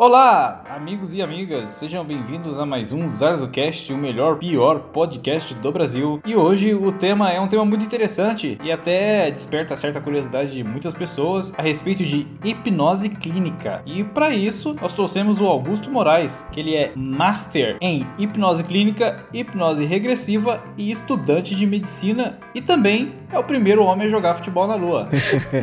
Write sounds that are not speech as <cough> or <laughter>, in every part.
Olá, amigos e amigas, sejam bem-vindos a mais um Zardocast, o melhor, pior podcast do Brasil. E hoje o tema é um tema muito interessante e até desperta certa curiosidade de muitas pessoas a respeito de hipnose clínica. E para isso, nós trouxemos o Augusto Moraes, que ele é master em hipnose clínica, hipnose regressiva e estudante de medicina e também é o primeiro homem a jogar futebol na lua.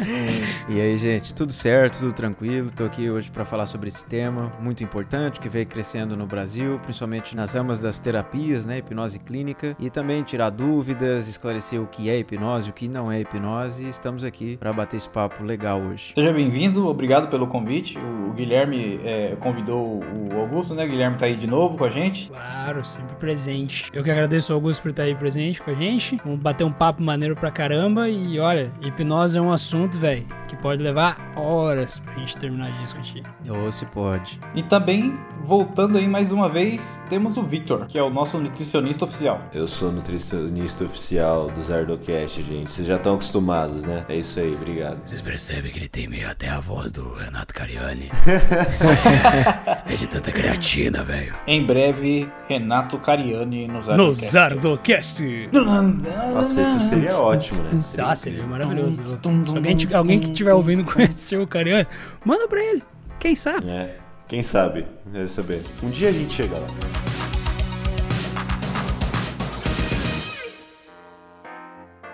<laughs> e aí, gente, tudo certo, tudo tranquilo? Tô aqui hoje para falar sobre esse tema muito importante que veio crescendo no Brasil, principalmente nas ramas das terapias, né, hipnose clínica, e também tirar dúvidas, esclarecer o que é hipnose, o que não é hipnose. Estamos aqui para bater esse papo legal hoje. Seja bem-vindo, obrigado pelo convite. O Guilherme é, convidou o Augusto, né? Guilherme tá aí de novo com a gente. Claro, sempre presente. Eu que agradeço ao Augusto por estar aí presente com a gente. Vamos bater um papo maneiro pra caramba e olha, hipnose é um assunto, velho, que pode levar horas pra gente terminar de discutir. Ou se pode. E também, voltando aí mais uma vez, temos o Victor, que é o nosso nutricionista oficial. Eu sou nutricionista oficial do Zardocast, gente. Vocês já estão acostumados, né? É isso aí, obrigado. Vocês percebem que ele tem meio até a voz do Renato Cariani? <laughs> Isso é, é de tanta creatina, velho. Em breve, Renato Cariani no Zardocast. No Zardocast! Nossa, isso seria ótimo, né? Seria ah, seria maravilhoso. Alguém, alguém que estiver ouvindo <laughs> conhecer o Cariani, manda pra ele. Quem sabe? É. Quem sabe? Deve saber. Um dia a gente chega lá.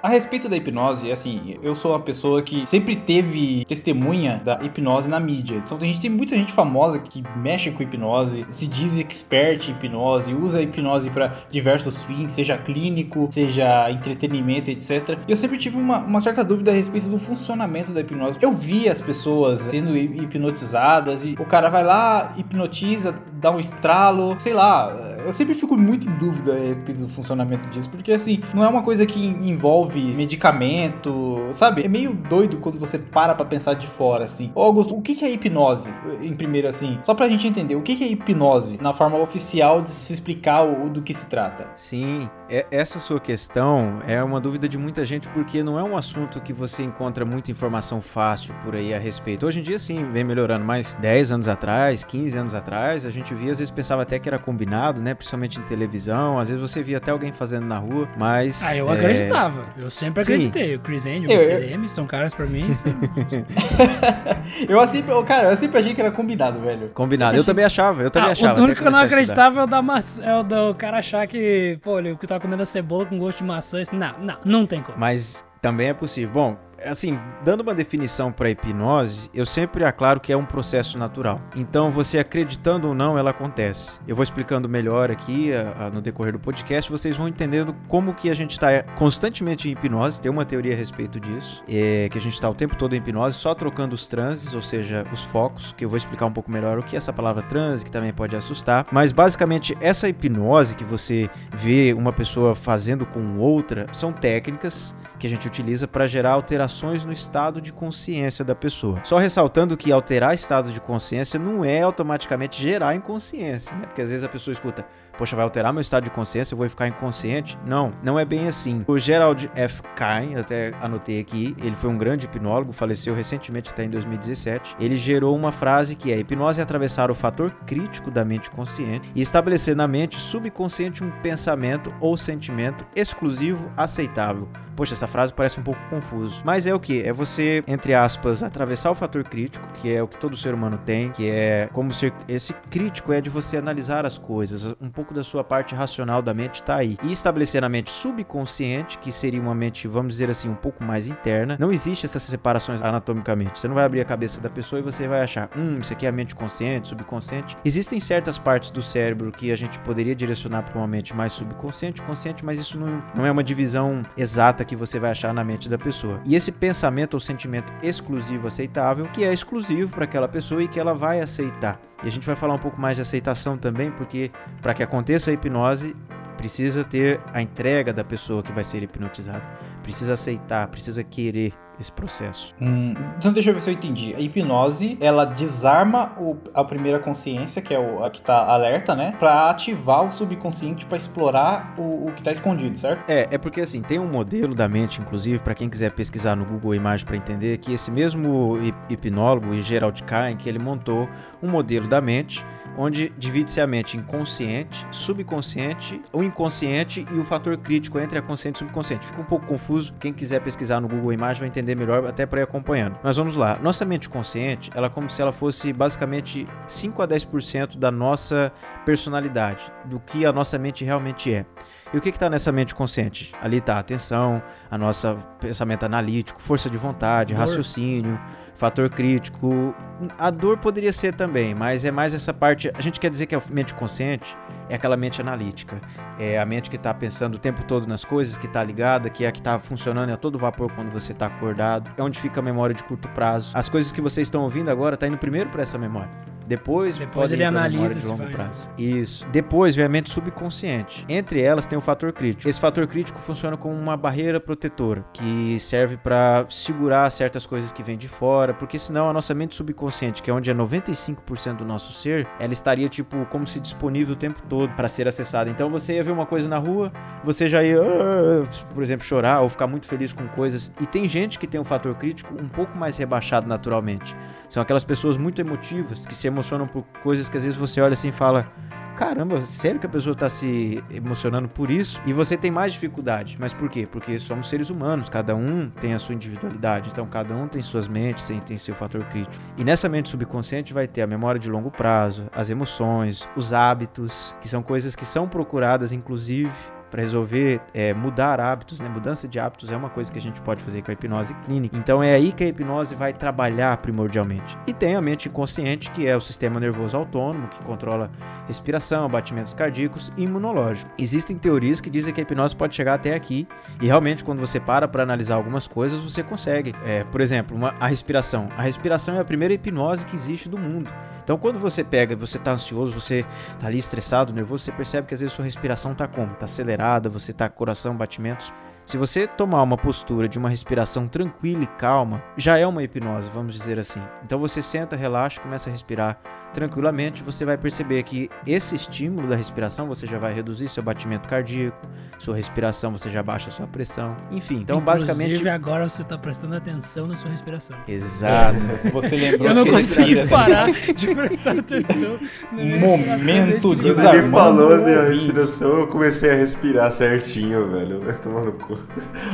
A respeito da hipnose, assim, eu sou uma pessoa que sempre teve testemunha da hipnose na mídia. Então a gente tem muita gente famosa que mexe com hipnose, se diz expert em hipnose, usa a hipnose para diversos fins, seja clínico, seja entretenimento, etc. E eu sempre tive uma, uma certa dúvida a respeito do funcionamento da hipnose. Eu vi as pessoas sendo hipnotizadas e o cara vai lá, hipnotiza, dá um estralo, sei lá. Eu sempre fico muito em dúvida a respeito do funcionamento disso, porque assim, não é uma coisa que envolve envolve medicamento, sabe? É meio doido quando você para pra pensar de fora, assim. Ô, Augusto, o que é hipnose? Em primeiro, assim, só pra gente entender, o que é hipnose na forma oficial de se explicar o, do que se trata? Sim, é, essa sua questão é uma dúvida de muita gente porque não é um assunto que você encontra muita informação fácil por aí a respeito. Hoje em dia, sim, vem melhorando, mas 10 anos atrás, 15 anos atrás, a gente via, às vezes pensava até que era combinado, né? Principalmente em televisão, às vezes você via até alguém fazendo na rua, mas. Ah, eu é... acreditava. Eu sempre acreditei. Sim. O Chris Angel, o Mr. M são caras pra mim. <laughs> eu assim, cara, eu sempre achei que era combinado, velho. Combinado. Eu também achava, eu também ah, achava. O único que eu não acreditava é o, da maçã, é o do cara achar que, pô, ele que tá comendo a cebola com gosto de maçã. Não, não, não tem como. Mas também é possível. Bom, assim, dando uma definição para hipnose, eu sempre aclaro que é um processo natural. Então, você acreditando ou não, ela acontece. Eu vou explicando melhor aqui a, a, no decorrer do podcast, vocês vão entendendo como que a gente está constantemente em hipnose, tem uma teoria a respeito disso, é que a gente está o tempo todo em hipnose, só trocando os transes, ou seja, os focos, que eu vou explicar um pouco melhor o que é essa palavra transe, que também pode assustar, mas basicamente essa hipnose que você vê uma pessoa fazendo com outra, são técnicas que a gente utiliza para gerar alterações no estado de consciência da pessoa. Só ressaltando que alterar estado de consciência não é automaticamente gerar inconsciência, né? Porque às vezes a pessoa escuta, poxa, vai alterar meu estado de consciência, eu vou ficar inconsciente. Não, não é bem assim. O Gerald F. Kine, até anotei aqui, ele foi um grande hipnólogo, faleceu recentemente, até em 2017. Ele gerou uma frase que é: hipnose é atravessar o fator crítico da mente consciente e estabelecer na mente subconsciente um pensamento ou sentimento exclusivo aceitável Poxa, essa frase parece um pouco confuso. Mas é o que? É você, entre aspas, atravessar o fator crítico, que é o que todo ser humano tem, que é como ser. Esse crítico é de você analisar as coisas, um pouco da sua parte racional da mente está aí. E estabelecer na mente subconsciente, que seria uma mente, vamos dizer assim, um pouco mais interna. Não existe essas separações anatomicamente. Você não vai abrir a cabeça da pessoa e você vai achar, hum, isso aqui é a mente consciente, subconsciente. Existem certas partes do cérebro que a gente poderia direcionar para uma mente mais subconsciente, consciente, mas isso não, não é uma divisão exata que você vai achar na mente da pessoa. E esse pensamento ou sentimento exclusivo aceitável, que é exclusivo para aquela pessoa e que ela vai aceitar. E a gente vai falar um pouco mais de aceitação também, porque para que aconteça a hipnose, precisa ter a entrega da pessoa que vai ser hipnotizada. Precisa aceitar, precisa querer esse processo. Hum, então deixa eu ver se eu entendi. A hipnose, ela desarma o- a primeira consciência, que é o, a que tá alerta, né? Pra ativar o subconsciente pra explorar o, o que tá escondido, certo? É, é porque assim, tem um modelo da mente, inclusive, para quem quiser pesquisar no Google Imagem para entender, que esse mesmo hip- hipnólogo, Gerald Cain, que ele montou um modelo da mente, onde divide-se a mente em consciente, subconsciente, o inconsciente e o fator crítico entre a consciente e o subconsciente. Fica um pouco confuso, quem quiser pesquisar no Google Imagem vai entender melhor, até para ir acompanhando. Mas vamos lá, nossa mente consciente, ela é como se ela fosse basicamente 5 a 10% da nossa personalidade, do que a nossa mente realmente é. E o que está nessa mente consciente? Ali está a atenção, a nossa pensamento analítico, força de vontade, raciocínio, fator crítico. A dor poderia ser também, mas é mais essa parte. A gente quer dizer que a mente consciente é aquela mente analítica. É a mente que está pensando o tempo todo nas coisas, que está ligada, que é a que está funcionando a todo vapor quando você está acordado. É onde fica a memória de curto prazo. As coisas que vocês estão ouvindo agora tá indo primeiro para essa memória. Depois, Depois pode ele analisa memória de longo vai. prazo. Isso. Depois vem a mente subconsciente. Entre elas tem o fator crítico. Esse fator crítico funciona como uma barreira protetora que serve para segurar certas coisas que vêm de fora, porque senão a nossa mente subconsciente, que é onde é 95% do nosso ser, ela estaria tipo como se disponível o tempo todo para ser acessada. Então você ia ver uma coisa na rua, você já ia, "Ah", por exemplo, chorar ou ficar muito feliz com coisas. E tem gente que tem um fator crítico um pouco mais rebaixado naturalmente. São aquelas pessoas muito emotivas que se emocionam por coisas que às vezes você olha assim e fala: Caramba, sério que a pessoa tá se emocionando por isso? E você tem mais dificuldade. Mas por quê? Porque somos seres humanos, cada um tem a sua individualidade. Então cada um tem suas mentes, tem, tem seu fator crítico. E nessa mente subconsciente vai ter a memória de longo prazo, as emoções, os hábitos, que são coisas que são procuradas, inclusive. Para resolver é, mudar hábitos, né? Mudança de hábitos é uma coisa que a gente pode fazer com a hipnose clínica. Então é aí que a hipnose vai trabalhar primordialmente. E tem a mente inconsciente, que é o sistema nervoso autônomo, que controla respiração, batimentos cardíacos e imunológico. Existem teorias que dizem que a hipnose pode chegar até aqui e realmente quando você para para analisar algumas coisas você consegue. É, por exemplo, uma- a respiração. A respiração é a primeira hipnose que existe do mundo. Então quando você pega, você tá ansioso, você tá ali estressado, nervoso, você percebe que às vezes sua respiração tá como? Tá acelerada, você tá com coração, batimentos. Se você tomar uma postura de uma respiração tranquila e calma, já é uma hipnose, vamos dizer assim. Então você senta, relaxa, começa a respirar tranquilamente, você vai perceber que esse estímulo da respiração você já vai reduzir seu batimento cardíaco, sua respiração você já baixa sua pressão, enfim. Então Inclusive, basicamente, agora você tá prestando atenção na sua respiração. exato. <laughs> Você lembrou Eu não que consigo parar de prestar atenção. Momento respiração de desde que- Quando ele falou ouvinte. respiração, eu comecei a respirar certinho, velho. Vai tomar no cu.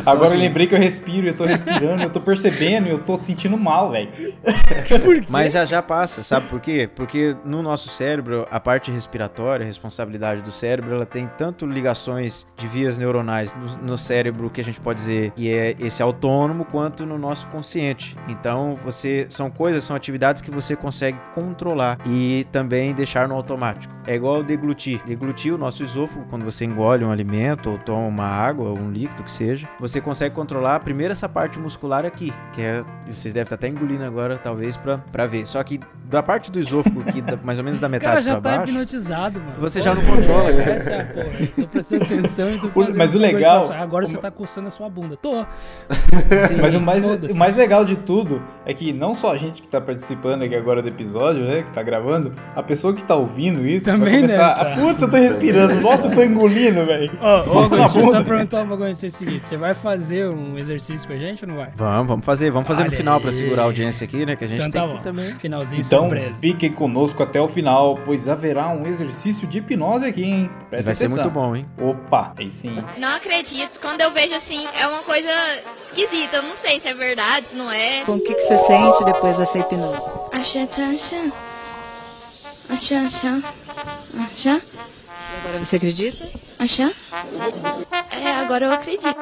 Agora assim- eu lembrei que eu respiro, eu tô respirando, eu tô percebendo, eu tô sentindo mal, velho. <laughs> Mas já já passa, sabe por quê? Porque no nosso cérebro, a parte respiratória, a responsabilidade do cérebro, ela tem tanto ligações de vias neuronais no, no cérebro que a gente pode dizer que é esse autônomo, quanto no nosso consciente. Então, você são coisas, são atividades que você consegue controlar e também deixar no automático. É igual deglutir. Deglutir o nosso esôfago, quando você engole um alimento ou toma uma água ou um líquido que seja, você consegue controlar primeiro essa parte muscular aqui, que é vocês devem estar até engolindo agora, talvez, pra, pra ver. Só que da parte do esôfago, que da- mais ou menos da <laughs> metade já pra tá baixo, hipnotizado, mano. você já não controla, cara. Essa é a porra. Eu Tô prestando atenção e O- fazendo mas o legal- assim, Agora o- você tá coçando a sua bunda. Tô. Sim. <laughs> Mas o mais, o mais legal de tudo é que não só a gente que tá participando aqui agora do episódio, né, que tá gravando, a pessoa que tá ouvindo isso Também vai começar, deve ah, tá. putz, eu tô respirando, <laughs> nossa, eu tô engolindo, velho. Ó, Tô a Augusto, deixa eu só bunda. perguntar um bagulho antes do seguinte. Você vai fazer um exercício com a gente ou não vai? Vamos, vamos fazer, vamos fazer no Olha final pra aí. segurar a audiência aqui, né? Que a gente Então tem tá que bom. também. Finalzinho Então, surpresa. fiquem conosco até o final, pois haverá um exercício de hipnose aqui, hein? Presta Vai ser atenção. muito bom, hein? Opa, aí sim. Não acredito. Quando eu vejo assim, é uma coisa esquisita. Eu não sei se é verdade, se não é. Com o que, que você sente depois dessa hipnose? Achá, achá, achá. Achá, achá. Agora você acredita? achá. É, agora eu acredito.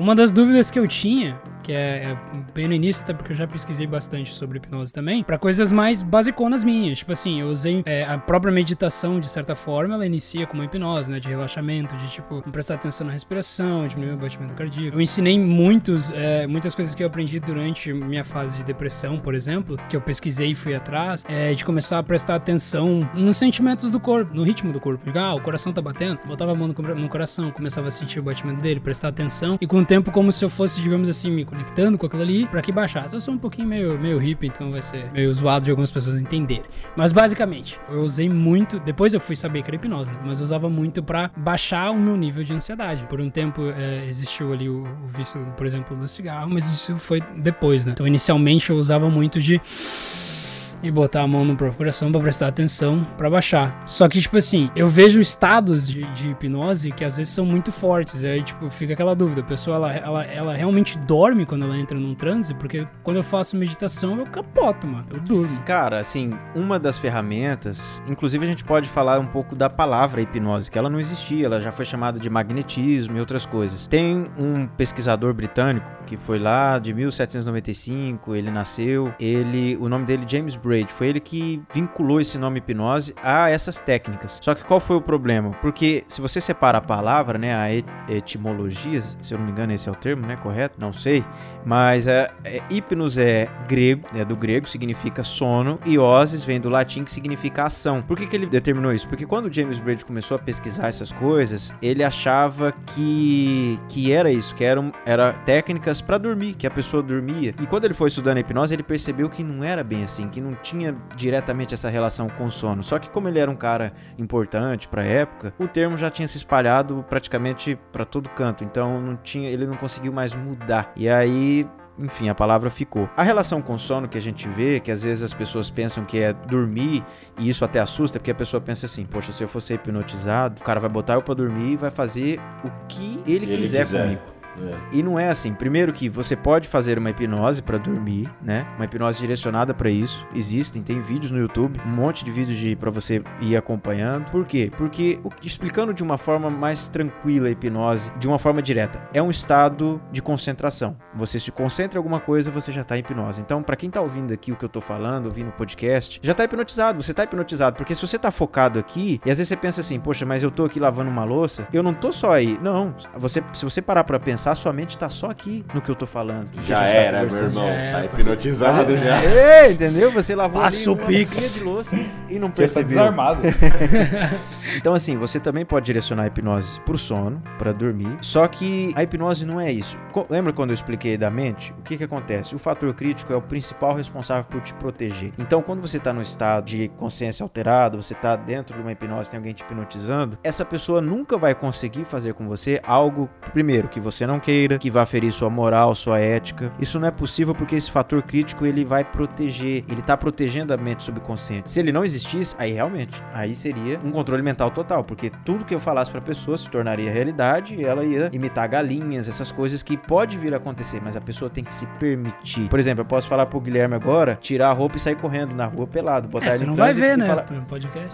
Uma das dúvidas que eu tinha, que é, é bem no início, até porque eu já pesquisei bastante sobre hipnose também, pra coisas mais basiconas minhas. Tipo assim, eu usei é, a própria meditação, de certa forma, ela inicia com uma hipnose, né? De relaxamento, de tipo, prestar atenção na respiração, diminuir o batimento cardíaco. Eu ensinei muitos, é, muitas coisas que eu aprendi durante minha fase de depressão, por exemplo, que eu pesquisei e fui atrás, é, de começar a prestar atenção nos sentimentos do corpo, no ritmo do corpo. Ah, o coração tá batendo, botava a mão no, no coração, começava a sentir o batimento dele, prestar atenção, e com o tempo, como se eu fosse, digamos assim, me conectando com aquilo ali pra que baixasse. Eu sou um pouquinho meio, meio hippie, então vai ser meio zoado de algumas pessoas entenderem. Mas basicamente, eu usei muito. Depois eu fui saber que era hipnose, né? Mas eu usava muito pra baixar o meu nível de ansiedade. Por um tempo é, existiu ali o, o vício, por exemplo, do cigarro, mas isso foi depois, né? Então inicialmente eu usava muito de e botar a mão no próprio coração pra prestar atenção pra baixar. Só que, tipo assim, eu vejo estados de, de hipnose que às vezes são muito fortes. Aí, tipo, fica aquela dúvida. A pessoa, ela, ela, ela realmente dorme quando ela entra num transe? Porque quando eu faço meditação, eu capoto, mano. Eu durmo. Cara, assim, uma das ferramentas, inclusive a gente pode falar um pouco da palavra hipnose, que ela não existia, ela já foi chamada de magnetismo e outras coisas. Tem um pesquisador britânico que foi lá de 1795, ele nasceu, ele, o nome dele é James Braid, foi ele que vinculou esse nome hipnose a essas técnicas. Só que qual foi o problema? Porque se você separa a palavra, né, a et etimologia, se eu não me engano esse é o termo, né, correto? Não sei, mas é, é hipnos é grego, é do grego, significa sono, e osis vem do latim que significa ação. Por que, que ele determinou isso? Porque quando James Braid começou a pesquisar essas coisas, ele achava que que era isso, que eram era técnicas para dormir, que a pessoa dormia. E quando ele foi estudando a hipnose, ele percebeu que não era bem assim, que não tinha diretamente essa relação com o sono. Só que como ele era um cara importante para a época, o termo já tinha se espalhado praticamente para todo canto. Então não tinha, ele não conseguiu mais mudar. E aí enfim, a palavra ficou. A relação com sono que a gente vê, que às vezes as pessoas pensam que é dormir, e isso até assusta, porque a pessoa pensa assim: poxa, se eu fosse hipnotizado, o cara vai botar eu pra dormir e vai fazer o que ele, Ele quiser, quiser. comigo. É. E não é assim. Primeiro que você pode fazer uma hipnose para dormir, né? Uma hipnose direcionada para isso. Existem, tem vídeos no YouTube, um monte de vídeos de para você ir acompanhando. Por quê? Porque explicando de uma forma mais tranquila a hipnose, de uma forma direta, é um estado de concentração. Você se concentra em alguma coisa, você já tá em hipnose. Então, para quem tá ouvindo aqui o que eu tô falando, ouvindo o podcast, já tá hipnotizado, você tá hipnotizado, porque se você tá focado aqui, e às vezes você pensa assim, poxa, mas eu tô aqui lavando uma louça, eu não tô só aí. Não, você se você parar para pensar, sua mente tá só aqui no que eu tô falando. Já tá era, meu irmão. Já Tá era. hipnotizado já. É, entendeu? Você lavou Passa ali o Pix. de louça e não tá percebeu. desarmado. <laughs> Então, assim, você também pode direcionar a hipnose pro sono, pra dormir. Só que a hipnose não é isso. Lembra quando eu expliquei da mente? O que que acontece? O fator crítico é o principal responsável por te proteger. Então, quando você tá no estado de consciência alterada, você tá dentro de uma hipnose, tem alguém te hipnotizando, essa pessoa nunca vai conseguir fazer com você algo, primeiro, que você não queira, que vá ferir sua moral, sua ética. Isso não é possível porque esse fator crítico, ele vai proteger, ele tá protegendo a mente subconsciente. Se ele não existisse, aí realmente, aí seria um controle mental total, porque tudo que eu falasse pra pessoa se tornaria realidade e ela ia imitar galinhas, essas coisas que pode vir a acontecer, mas a pessoa tem que se permitir. Por exemplo, eu posso falar pro Guilherme agora, tirar a roupa e sair correndo na rua pelado, botar É, ele você em não vai ver, né? falar-.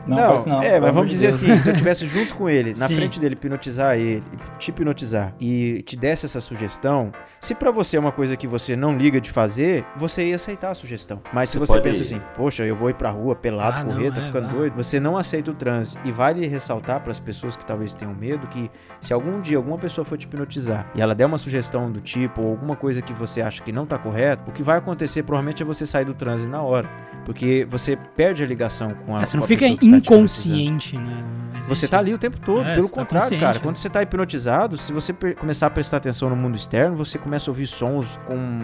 Não, isso não, é, mas vamos dizer Deus. assim, se eu tivesse junto com ele, na <laughs> Sim. frente dele, hipnotizar ele, te hipnotizar e te desse essa sugestão, se pra você é uma coisa que você não liga de fazer, você ia aceitar a sugestão. Mas se Você você pensa ir. assim, poxa, eu vou ir pra rua pelado, Ah, não, correr, tá é, ficando vai. doido, você não aceita o transe. E vale ressaltar para as pessoas que talvez tenham medo que se algum dia alguma pessoa for te hipnotizar e ela der uma sugestão do tipo ou alguma coisa que você acha que não tá correto, o que vai acontecer provavelmente é você sair do transe na hora, porque você perde a ligação com a É, você não fica tá inconsciente, né? Existe. Você tá ali o tempo todo. É, Pelo você tá contrário, consciente, cara. né? Quando você tá hipnotizado, se você começar a prestar atenção no mundo externo, você começa a ouvir sons com.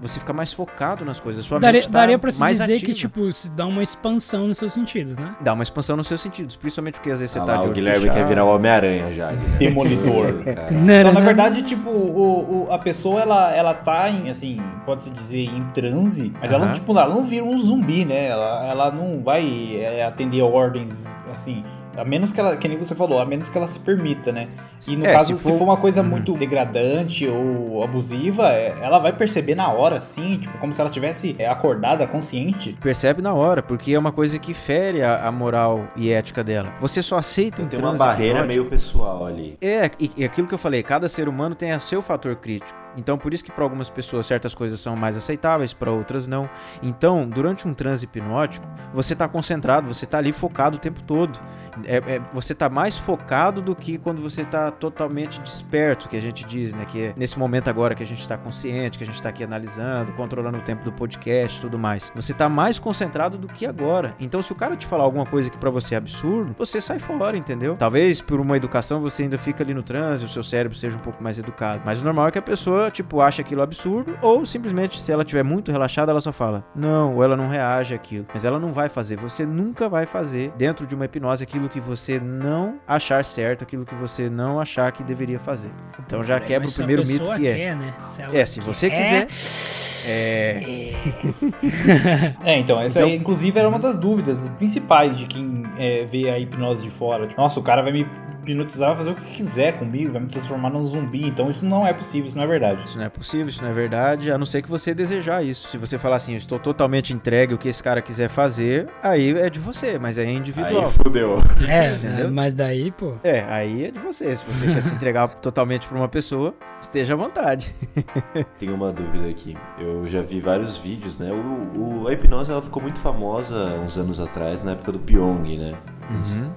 Você fica mais focado nas coisas. Sua Daria, mente tá daria pra se mais dizer ativa. que, tipo, se dá uma expansão nos seus sentidos, né? Dá uma expansão nos seus sentidos. Principalmente porque às vezes você Ah tá lá, de o Guilherme fechado. quer virar o Homem-Aranha já. <laughs> Demolidor. <laughs> Cara. Então, na verdade, tipo, o, o- a pessoa, ela, ela tá em, assim, pode-se dizer, em transe, mas ela, tipo, ela não vira um zumbi, né? Ela, ela não vai é, atender a ordens, assim, a menos que ela, que nem você falou, a menos que ela se permita, né? E no É, caso, se se for- for, uma coisa Uhum. muito degradante ou abusiva, é, ela vai perceber na hora, assim, tipo, como se ela tivesse é, acordada, consciente. Percebe na hora, porque é uma coisa que fere a, a moral e ética dela. Você só aceita um Tem uma barreira meio pessoal ali. É, e, e aquilo que eu falei, cada ser humano tem a seu fator crítico. Então, por isso que para algumas pessoas certas coisas são mais aceitáveis, para outras não. Então, durante um transe hipnótico, você tá concentrado, você tá ali focado o tempo todo. É, é- você tá mais focado do que quando você tá totalmente desperto, que a gente diz, né? Que é nesse momento agora que a gente tá consciente, que a gente tá aqui analisando, controlando o tempo do podcast tudo mais. Você tá mais concentrado do que agora. Então, se o cara te falar alguma coisa que para você é absurdo, você sai fora, entendeu? Talvez por uma educação você ainda fica ali no transe, o seu cérebro seja um pouco mais educado. Mas o normal é que a pessoa pessoa, tipo, acha aquilo absurdo, ou simplesmente, se ela estiver muito relaxada, ela só fala, não, ou ela não reage àquilo. Mas ela não vai fazer. Você nunca vai fazer dentro de uma hipnose aquilo que você não achar certo, aquilo que você não achar que deveria fazer. Então já quebra o primeiro mito que é. quer, né? Se É, se você quer, quiser. É. <laughs> É, então, essa Então- aí, inclusive, era uma das dúvidas principais de quem é, vê a hipnose de fora. Tipo, nossa, o cara vai me hipnotizar, fazer o que quiser comigo, vai me transformar num zumbi. Então, isso não é possível, isso não é verdade. Isso não é possível, isso não é verdade, a não ser que você desejar isso. Se você falar assim, eu estou totalmente entregue o que esse cara quiser fazer, aí é de você, mas aí é individual. Aí fudeu. É, Entendeu? mas daí, pô. É, aí é de você. Se você quer se entregar <laughs> totalmente pra uma pessoa, esteja à vontade. <laughs> Tem uma dúvida aqui. Eu já vi vários vídeos, né? O, o- a hipnose ela ficou muito famosa uns anos atrás, na época do Pyong, né?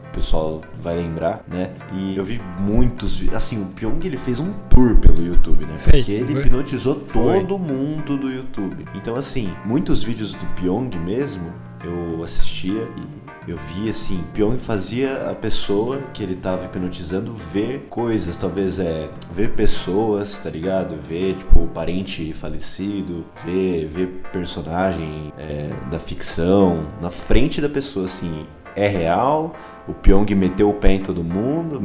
O pessoal vai lembrar, né? E eu vi muitos. Assim, o Pyong ele fez um tour pelo YouTube, né? Fez, Porque ele hipnotizou Foi. todo mundo do YouTube. Então, assim, muitos vídeos do Pyong mesmo eu assistia e. Eu vi assim, Pyong fazia a pessoa que ele tava hipnotizando ver coisas, talvez é ver pessoas, tá ligado? Ver tipo parente falecido, ver, ver personagem é, da ficção na frente da pessoa, assim, é real? O Pyong meteu o pé em todo mundo,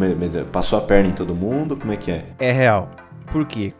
passou a perna em todo mundo, como é que é? É real. Por quê?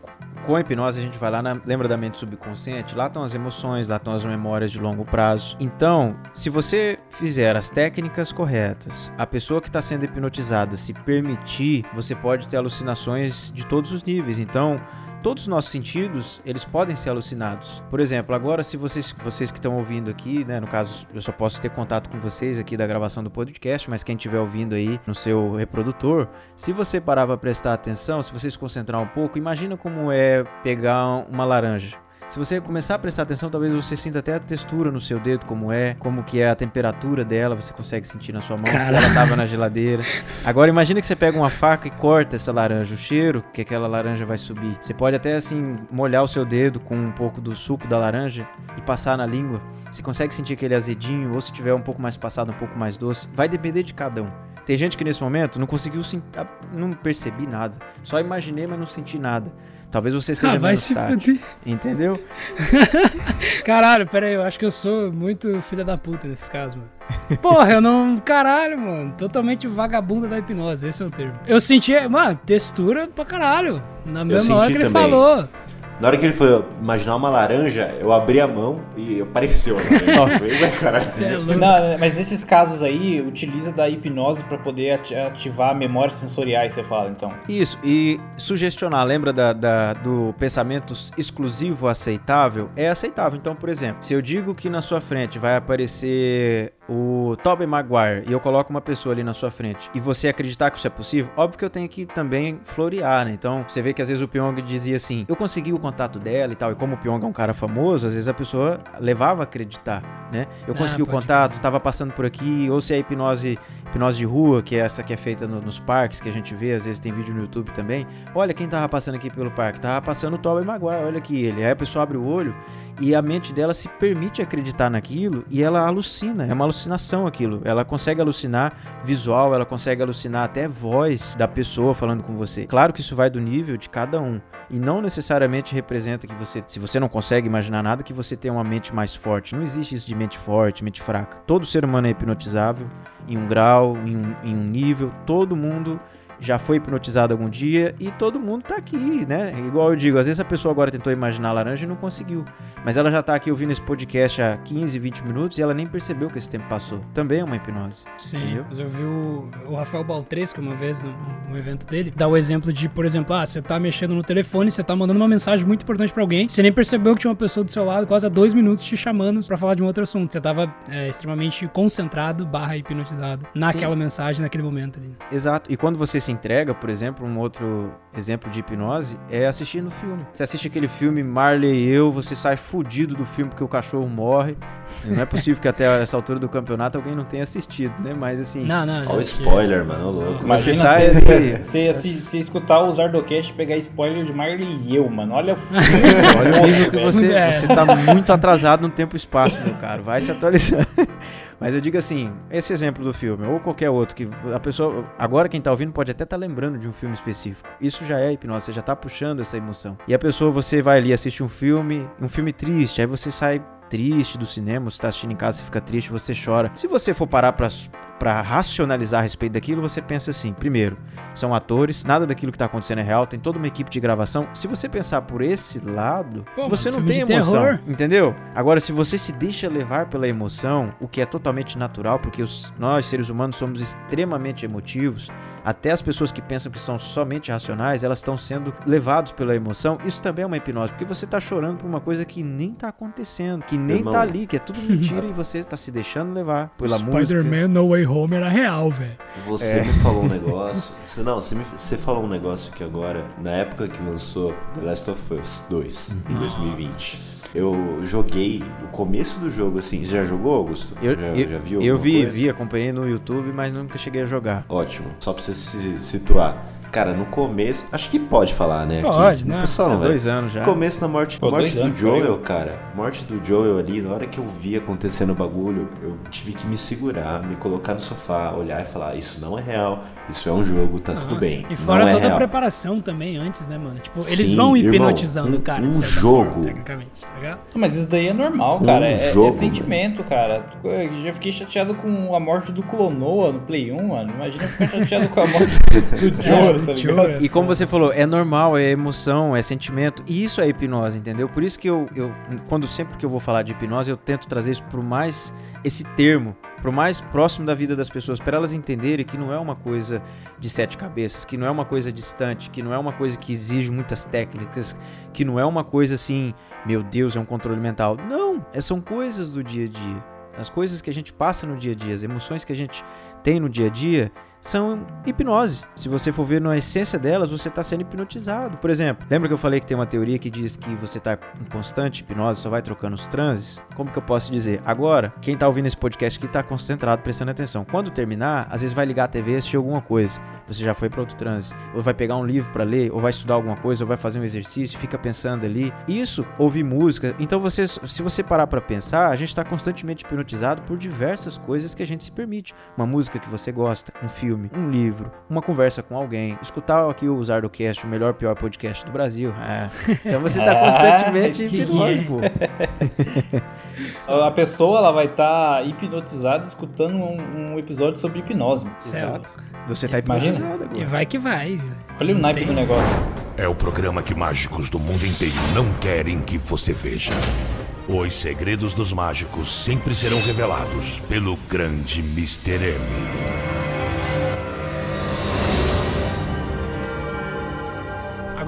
Com a hipnose a gente vai lá, na, lembra da mente subconsciente? Lá estão as emoções, lá estão as memórias de longo prazo. Então, se você fizer as técnicas corretas, a pessoa que está sendo hipnotizada se permitir, você pode ter alucinações de todos os níveis. Então, todos os nossos sentidos, eles podem ser alucinados. Por exemplo, agora se vocês, vocês que estão ouvindo aqui, né, no caso, eu só posso ter contato com vocês aqui da gravação do podcast, mas quem estiver ouvindo aí no seu reprodutor, se você parar para prestar atenção, se você se concentrar um pouco, imagina como é pegar uma laranja. Se você começar a prestar atenção, talvez você sinta até a textura no seu dedo, como é, como que é a temperatura dela, você consegue sentir na sua mão, se ela tava na geladeira. Agora imagina que você pega uma faca e corta essa laranja, o cheiro que aquela laranja vai subir. Você pode até assim molhar o seu dedo com um pouco do suco da laranja e passar na língua. Você consegue sentir aquele azedinho, ou se tiver um pouco mais passado, um pouco mais doce. Vai depender de cada um. Tem gente que nesse momento não conseguiu sentir, não percebi nada. Só imaginei, mas não senti nada. Talvez você seja Ah, vai menos fuder. entendeu? <laughs> Caralho, pera aí, eu acho que eu sou muito filha da puta nesses casos, mano. Porra, eu não. Caralho, mano. Totalmente vagabunda da hipnose, esse é o termo. Eu senti, mano, textura pra caralho. Na mesma hora que ele também. falou. Na hora que ele falou imaginar uma laranja, eu abri a mão e apareceu. Né? <laughs> Cê é. Não, mas nesses casos aí, utiliza da hipnose pra poder ati- ativar memórias sensoriais, você fala, então. Isso, e sugestionar, lembra da, da- do pensamento exclusivo aceitável? É aceitável. Então, por exemplo, se eu digo que na sua frente vai aparecer o Tobey Maguire e eu coloco uma pessoa ali na sua frente e você acreditar que isso é possível, óbvio que eu tenho que também florear, né? Então, você vê que às vezes o Pyong dizia assim, eu consegui o contato dela e tal, e como o Pyong é um cara famoso, às vezes a pessoa levava a acreditar, né? Eu Ah, consegui o contato, tava passando por aqui, ou se é hipnose hipnose de rua, que é essa que é feita no- nos parques, que a gente vê, às vezes tem vídeo no YouTube também. Olha quem tava passando aqui pelo parque, tava passando o Tobey Maguire, olha aqui ele. Aí a pessoa abre o olho e a mente dela se permite acreditar naquilo e ela alucina, é uma alucinação aquilo. Ela consegue alucinar visual, ela consegue alucinar até voz da pessoa falando com você. Claro que isso vai do nível de cada um. E não necessariamente representa que você, se você não consegue imaginar nada, que você tem uma mente mais forte. Não existe isso de mente forte, mente fraca. Todo ser humano é hipnotizável em um grau, em um, em um nível. Todo mundo já foi hipnotizado algum dia e todo mundo tá aqui, né? Igual eu digo, às vezes a pessoa agora tentou imaginar a laranja e não conseguiu. Mas ela já tá aqui ouvindo esse podcast há 15, 20 minutos e ela nem percebeu que esse tempo passou. Também é uma hipnose. Sim, Entendeu? mas eu vi o, o Rafael Baltresca uma vez no, no evento dele, dá o exemplo de, por exemplo, ah, você tá mexendo no telefone, você tá mandando uma mensagem muito importante pra alguém, você nem percebeu que tinha uma pessoa do seu lado quase há dois minutos te chamando pra falar de um outro assunto. Você tava é, extremamente concentrado barra hipnotizado naquela mensagem, naquele momento ali. Exato. E quando você se entrega, por exemplo, um outro exemplo de hipnose é assistindo filme. Você assiste aquele filme Marley e eu, você sai fudido do filme porque o cachorro morre. Não é possível que até essa altura do campeonato alguém não tenha assistido, né? Mas assim. Não, não, Olha o spoiler, mano, ô louco. Mas você sai você, assim- <laughs> você, escutar o Zardocast e pegar spoiler de Marley e eu, mano. Olha o <laughs> Olha o nível que você, É. você tá muito atrasado no tempo e espaço, meu caro. Vai se atualizar. <laughs> Mas eu digo assim, esse exemplo do filme, ou qualquer outro, que a pessoa, agora quem tá ouvindo pode até tá lembrando de um filme específico. Isso já é hipnose, você já tá puxando essa emoção. E a pessoa, você vai ali, assiste um filme, um filme triste, aí você sai triste do cinema, você tá assistindo em casa, você fica triste, você chora. Se você for parar pra para racionalizar a respeito daquilo, você pensa assim: primeiro, são atores, nada daquilo que tá acontecendo é real, tem toda uma equipe de gravação. Se você pensar por esse lado, Pô, você mano, não tem emoção, terror. entendeu? Agora, se você se deixa levar pela emoção, o que é totalmente natural, porque os- nós, seres humanos, somos extremamente emotivos, até as pessoas que pensam que são somente racionais, elas estão sendo levados pela emoção. Isso também é uma hipnose, porque você tá chorando por uma coisa que nem tá acontecendo, que nem Irmão. tá ali, que é tudo <laughs> mentira e você tá se deixando levar pela música. Spider-Man No Way Home era real, velho. Você É. me falou um negócio. Você, não, você, me, você falou um negócio que agora, na época que lançou The Last of Us 2, em 2020, eu joguei o começo do jogo assim. Você já jogou, Augusto? Eu, já, eu, já viu? eu vi, coisa? vi, acompanhei no YouTube, mas nunca cheguei a jogar. Ótimo. Só pra você se situar. Cara, no começo. Acho que pode falar, né? aqui. Pode, O né? pessoal vai. dois anos já. No começo, na morte, Pô, morte do Joel, foi. cara. Morte do Joel ali, na hora que eu vi acontecendo o bagulho, eu tive que me segurar, me colocar no sofá, olhar e falar: Isso não é real, isso é um jogo, tá tudo Nossa. bem. E fora não é toda a real. preparação também antes, né, mano? Tipo, eles Sim, vão irmão, hipnotizando um- o cara. um jogo. forma, tecnicamente, tá ligado? Mas isso daí é normal, Um cara. É, é jogo, sentimento, cara. Eu já fiquei chateado com a morte do Clonoa no Play 1, mano. Imagina ficar chateado com a morte <laughs> do Joel, tá ligado? E como você falou, é normal, é emoção, é sentimento. E isso é hipnose, entendeu? Por isso que eu, eu quando sempre que eu vou falar de hipnose, eu tento trazer isso pro mais esse termo, pro mais próximo da vida das pessoas, para elas entenderem que não é uma coisa de sete cabeças, que não é uma coisa distante, que não é uma coisa que exige muitas técnicas, que não é uma coisa assim, meu Deus, é um controle mental. Não, é- são coisas do dia a dia. As coisas que a gente passa no dia a dia, as emoções que a gente tem no dia a dia, são hipnose. Se você for ver na essência delas, você está sendo hipnotizado. Por exemplo, lembra que eu falei que tem uma teoria que diz que você está em constante hipnose, só vai trocando os transes? Como que eu posso dizer? Agora, quem está ouvindo esse podcast aqui está concentrado, prestando atenção. Quando terminar, às vezes vai ligar a TV e assistir alguma coisa. Você já foi para outro transe. Ou vai pegar um livro para ler, ou vai estudar alguma coisa, ou vai fazer um exercício, fica pensando ali. Isso, ouvir música. Então, você, se você parar para pensar, a gente está constantemente hipnotizado por diversas coisas que a gente se permite. Uma música que você gosta, um filme, um livro, uma conversa com alguém, escutar aqui o Zardocast, o melhor pior podcast do Brasil. É. Então você tá Ah, constantemente <laughs> hipnose, pô. A pessoa ela vai estar hipnotizada escutando um, um episódio sobre hipnose. Exato. Você tá Imagina. hipnotizado E agora. vai que vai. Olha o naipe do negócio. É o programa que mágicos do mundo inteiro não querem que você veja. Os segredos dos mágicos sempre serão revelados pelo grande Mr. M.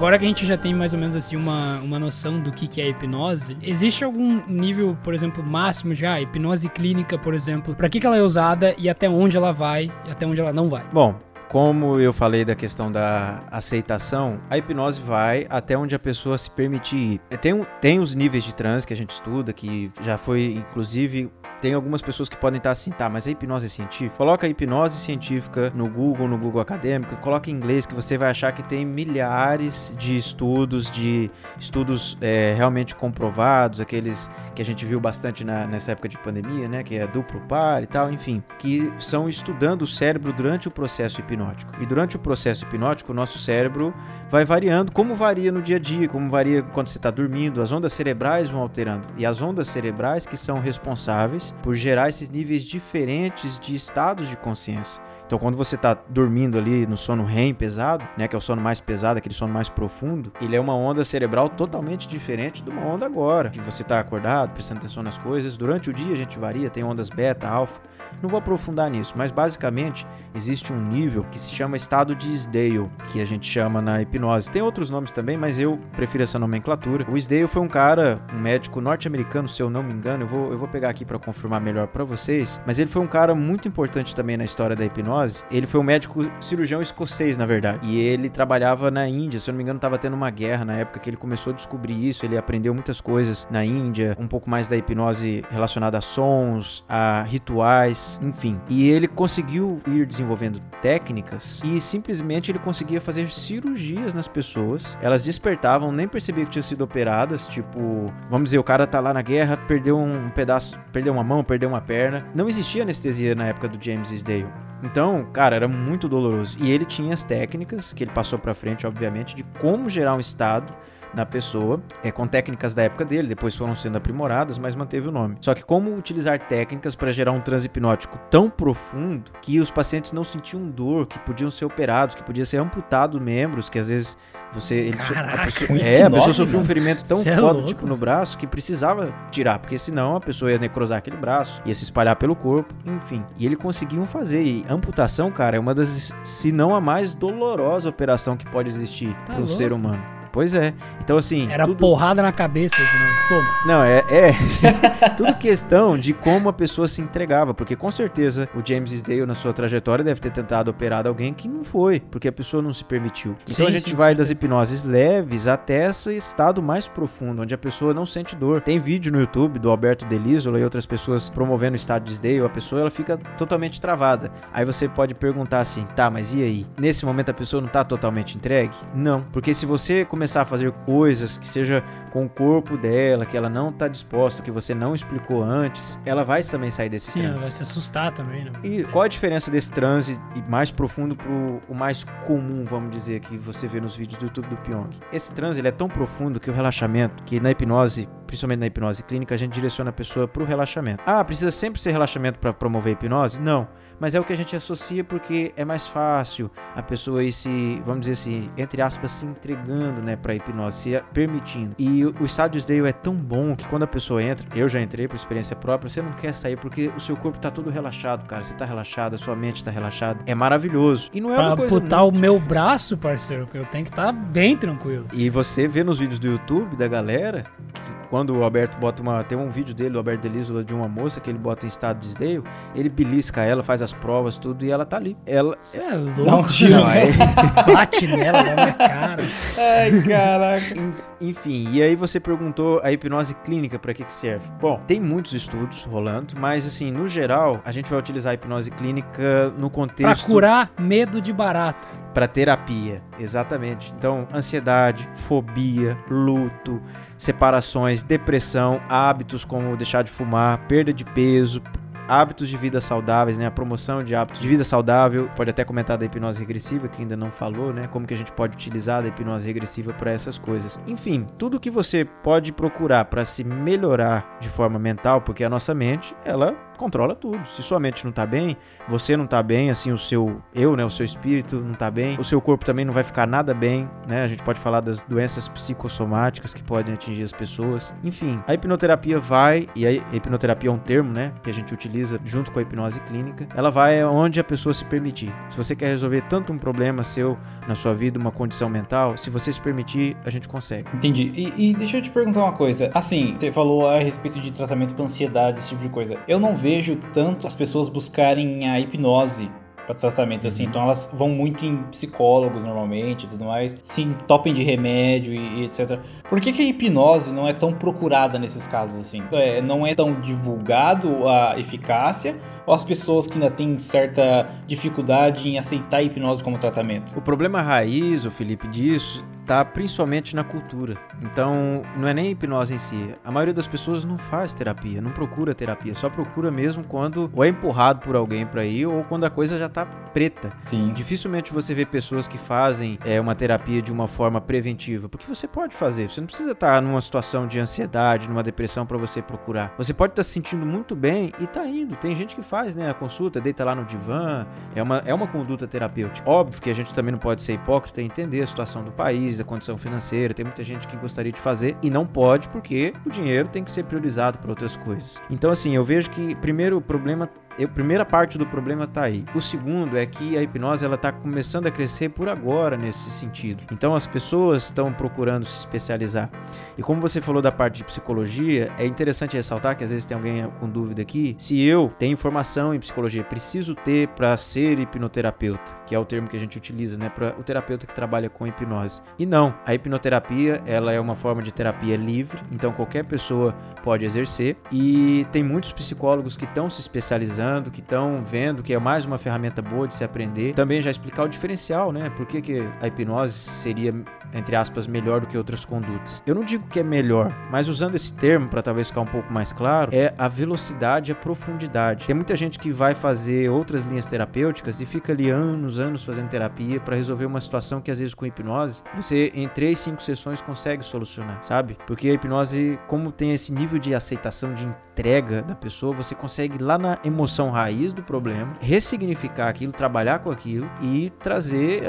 Agora que a gente já tem mais ou menos assim uma, uma noção do que, que é hipnose, existe algum nível, por exemplo, máximo já, hipnose clínica, por exemplo, pra que, que ela é usada e até onde ela vai e até onde ela não vai? Bom, como eu falei da questão da aceitação, a hipnose vai até onde a pessoa se permitir ir. É, Tem, tem os níveis de transe que a gente estuda, que já foi, inclusive, tem algumas pessoas que podem estar assim, tá, mas a hipnose é científica? Coloca hipnose científica no Google, no Google Acadêmico, coloca em inglês que você vai achar que tem milhares de estudos, de estudos é, realmente comprovados, aqueles que a gente viu bastante na- nessa época de pandemia, né, que é duplo par e tal, enfim, que são estudando o cérebro durante o processo hipnótico. E durante o processo hipnótico, o nosso cérebro vai variando, como varia no dia a dia, como varia quando você está dormindo, as ondas cerebrais vão alterando. E as ondas cerebrais que são responsáveis por gerar esses níveis diferentes de estados de consciência. Então, quando você está dormindo ali no sono REM pesado, né, que é o sono mais pesado, aquele sono mais profundo, ele é uma onda cerebral totalmente diferente de uma onda agora, que você está acordado, prestando atenção nas coisas. Durante o dia a gente varia, tem ondas beta, alfa. Não vou aprofundar nisso, mas basicamente existe um nível que se chama estado de Sdale, que a gente chama na hipnose. Tem outros nomes também, mas eu prefiro essa nomenclatura. O Sdale foi um cara, um médico norte-americano, se eu não me engano, eu vou, eu vou pegar aqui para confirmar melhor para vocês, mas ele foi um cara muito importante também na história da hipnose. Ele foi um médico cirurgião escocês, na verdade, e ele trabalhava na Índia, se eu não me engano, estava tendo uma guerra na época que ele começou a descobrir isso, ele aprendeu muitas coisas na Índia, um pouco mais da hipnose relacionada a sons, a rituais, enfim. E ele conseguiu ir desenvolvendo técnicas e simplesmente ele conseguia fazer cirurgias nas pessoas. Elas despertavam, nem percebiam que tinham sido operadas, tipo, vamos dizer, o cara tá lá na guerra, perdeu um pedaço, perdeu uma mão, perdeu uma perna. Não existia anestesia na época do James Isdale. Então, cara, era muito doloroso. E ele tinha as técnicas que ele passou para frente, obviamente, de como gerar um estado na pessoa, é, com técnicas da época dele, depois foram sendo aprimoradas, mas manteve o nome. Só que como utilizar técnicas para gerar um transe hipnótico tão profundo que os pacientes não sentiam dor, que podiam ser operados, que podia ser amputado membros, que às vezes você ele so- a Caraca, pessoa, é, a pessoa sofreu um ferimento tão Cê é foda, louco. tipo no braço, que precisava tirar, porque senão a pessoa ia necrosar aquele braço, ia se espalhar pelo corpo, enfim. E ele conseguiu fazer. E amputação, cara, é uma das, se não a mais dolorosa operação que pode existir Tá para um ser humano. Pois é. Então, assim. Era tudo... porrada na cabeça, Ipnose. Toma. Não, é, é <laughs> tudo questão de como a pessoa se entregava, porque com certeza o James Isdale na sua trajetória deve ter tentado operar alguém que não foi, porque a pessoa não se permitiu. Então Sim, a gente sim, vai com das hipnoses leves até esse estado mais profundo, onde a pessoa não sente dor. Tem vídeo no YouTube do Alberto Delisola e outras pessoas promovendo o estado de Isdale, a pessoa ela fica totalmente travada. Aí você pode perguntar assim, tá, mas e aí? Nesse momento a pessoa não tá totalmente entregue? Não, porque se você começar a fazer coisas que seja com o corpo dela, que ela não tá disposta, que você não explicou antes, ela vai também sair desse Sim, ela transe. vai se assustar também, né? E qual a diferença desse transe mais profundo pro o mais comum, vamos dizer, que você vê nos vídeos do YouTube do Pyong? Esse transe ele é tão profundo que o relaxamento, que na hipnose, principalmente na hipnose clínica, a gente direciona a pessoa pro relaxamento. Ah, precisa sempre ser relaxamento para promover a hipnose? Não. Mas é o que a gente associa porque é mais fácil a pessoa ir se, vamos dizer assim, entre aspas, se entregando, né, pra hipnose, se permitindo. E o o estado de Dale é tão bom que quando a pessoa entra, eu já entrei por experiência própria, você não quer sair porque o seu corpo tá todo relaxado, cara. Você tá relaxado, a sua mente tá relaxada. É maravilhoso. E não é Pra uma coisa amputar muito- o meu braço, parceiro, eu tenho que estar bem tranquilo. E você vê nos vídeos do YouTube da galera, que quando o Alberto bota uma. Tem um vídeo dele, do Alberto Delisola, de uma moça que ele bota em estado de desdeio, ele belisca ela, faz as provas, tudo, e ela tá ali. Ela. Você é louco. Dá um tiro, Não, né? aí- <laughs> Bate nela, na cara. Ai, caraca. Enfim, e aí você perguntou a hipnose clínica para que que serve? Bom, tem muitos estudos rolando, mas assim, no geral, a gente vai utilizar a hipnose clínica no Pra contexto curar medo de barata. para terapia, exatamente. Então, ansiedade, fobia, luto, separações, depressão, hábitos como deixar de fumar, perda de peso, hábitos de vida saudáveis, né? A promoção de hábitos de vida saudável. Pode até comentar da hipnose regressiva, que ainda não falou, né? Como que a gente pode utilizar da hipnose regressiva para essas coisas. Enfim, tudo que você pode procurar para se melhorar de forma mental, porque a nossa mente, ela controla tudo. Se sua mente não tá bem, você não tá bem, assim, o seu eu, né, o seu espírito não tá bem, o seu corpo também não vai ficar nada bem, né? A gente pode falar das doenças psicossomáticas que podem atingir as pessoas. Enfim, a hipnoterapia vai, e a hipnoterapia é um termo, né, que a gente utiliza junto com a hipnose clínica, ela vai onde a pessoa se permitir. Se você quer resolver tanto um problema seu na sua vida, uma condição mental, se você se permitir, a gente consegue. Entendi. E, e deixa eu te perguntar uma coisa. Assim, você falou a respeito de tratamento para ansiedade, esse tipo de coisa. Eu não vejo tanto as pessoas buscarem a hipnose para tratamento assim. Então elas vão muito em psicólogos normalmente tudo mais, se entopem de remédio e, e etc. Por que, que a hipnose não é tão procurada nesses casos assim? É, não é tão divulgado a eficácia? Ou as pessoas que ainda têm certa dificuldade em aceitar a hipnose como tratamento? O problema raiz, o Felipe, disso tá principalmente na cultura. Então, não é nem a hipnose em si. A maioria das pessoas não faz terapia, não procura terapia, só procura mesmo quando ou é empurrado por alguém para ir ou quando a coisa já tá preta. Sim. Dificilmente você vê pessoas que fazem é, uma terapia de uma forma preventiva, porque você pode fazer. Você não precisa estar numa situação de ansiedade, numa depressão para você procurar. Você pode estar se sentindo muito bem e tá indo. Tem gente que faz, né, a consulta, deita lá no divã. É uma, é uma conduta terapêutica. Óbvio que a gente também não pode ser hipócrita e entender a situação do país, a condição financeira. Tem muita gente que gostaria de fazer e não pode porque o dinheiro tem que ser priorizado para outras coisas. Então, assim, eu vejo que primeiro o problema a primeira parte do problema tá aí. O segundo é que a hipnose ela tá começando a crescer por agora nesse sentido. Então as pessoas estão procurando se especializar. E como você falou da parte de psicologia, é interessante ressaltar que às vezes tem alguém com dúvida aqui, se eu tenho formação em psicologia, preciso ter para ser hipnoterapeuta, que é o termo que a gente utiliza, né, para o terapeuta que trabalha com hipnose. E não, a hipnoterapia, ela é uma forma de terapia livre, então qualquer pessoa pode exercer e tem muitos psicólogos que estão se especializando utilizando, que estão vendo que é mais uma ferramenta boa de se aprender. Também já explicar o diferencial, né? Por que, que a hipnose seria, entre aspas, melhor do que outras condutas. Eu não digo que é melhor, mas usando esse termo para talvez ficar um pouco mais claro, é a velocidade e a profundidade. Tem muita gente que vai fazer outras linhas terapêuticas e fica ali anos, anos fazendo terapia para resolver uma situação que às vezes com hipnose você em três, cinco sessões consegue solucionar, sabe? Porque a hipnose, como tem esse nível de aceitação, de entrega da pessoa, você consegue lá na emoção raiz do problema, ressignificar aquilo, trabalhar com aquilo e trazer,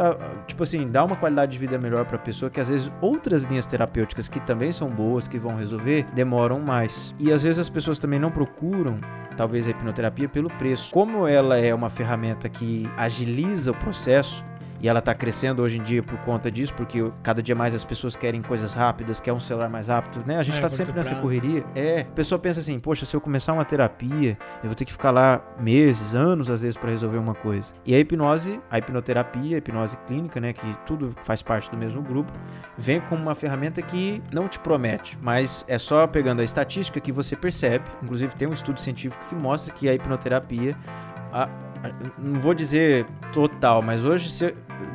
tipo assim, dar uma qualidade de vida melhor para a pessoa que às vezes outras linhas terapêuticas que também são boas, que vão resolver, demoram mais. E às vezes as pessoas também não procuram talvez a hipnoterapia pelo preço. Como ela é uma ferramenta que agiliza o processo, e ela está crescendo hoje em dia por conta disso, porque cada dia mais as pessoas querem coisas rápidas, quer um celular mais rápido, né? A gente está é, sempre nessa prazo. correria. É, a pessoa pensa assim, poxa, se eu começar uma terapia, eu vou ter que ficar lá meses, anos às vezes para resolver uma coisa. E a hipnose, a hipnoterapia, a hipnose clínica, né, que tudo faz parte do mesmo grupo, vem como uma ferramenta que não te promete, mas é só pegando a estatística que você percebe, inclusive tem um estudo científico que mostra que a hipnoterapia a, não vou dizer total, mas hoje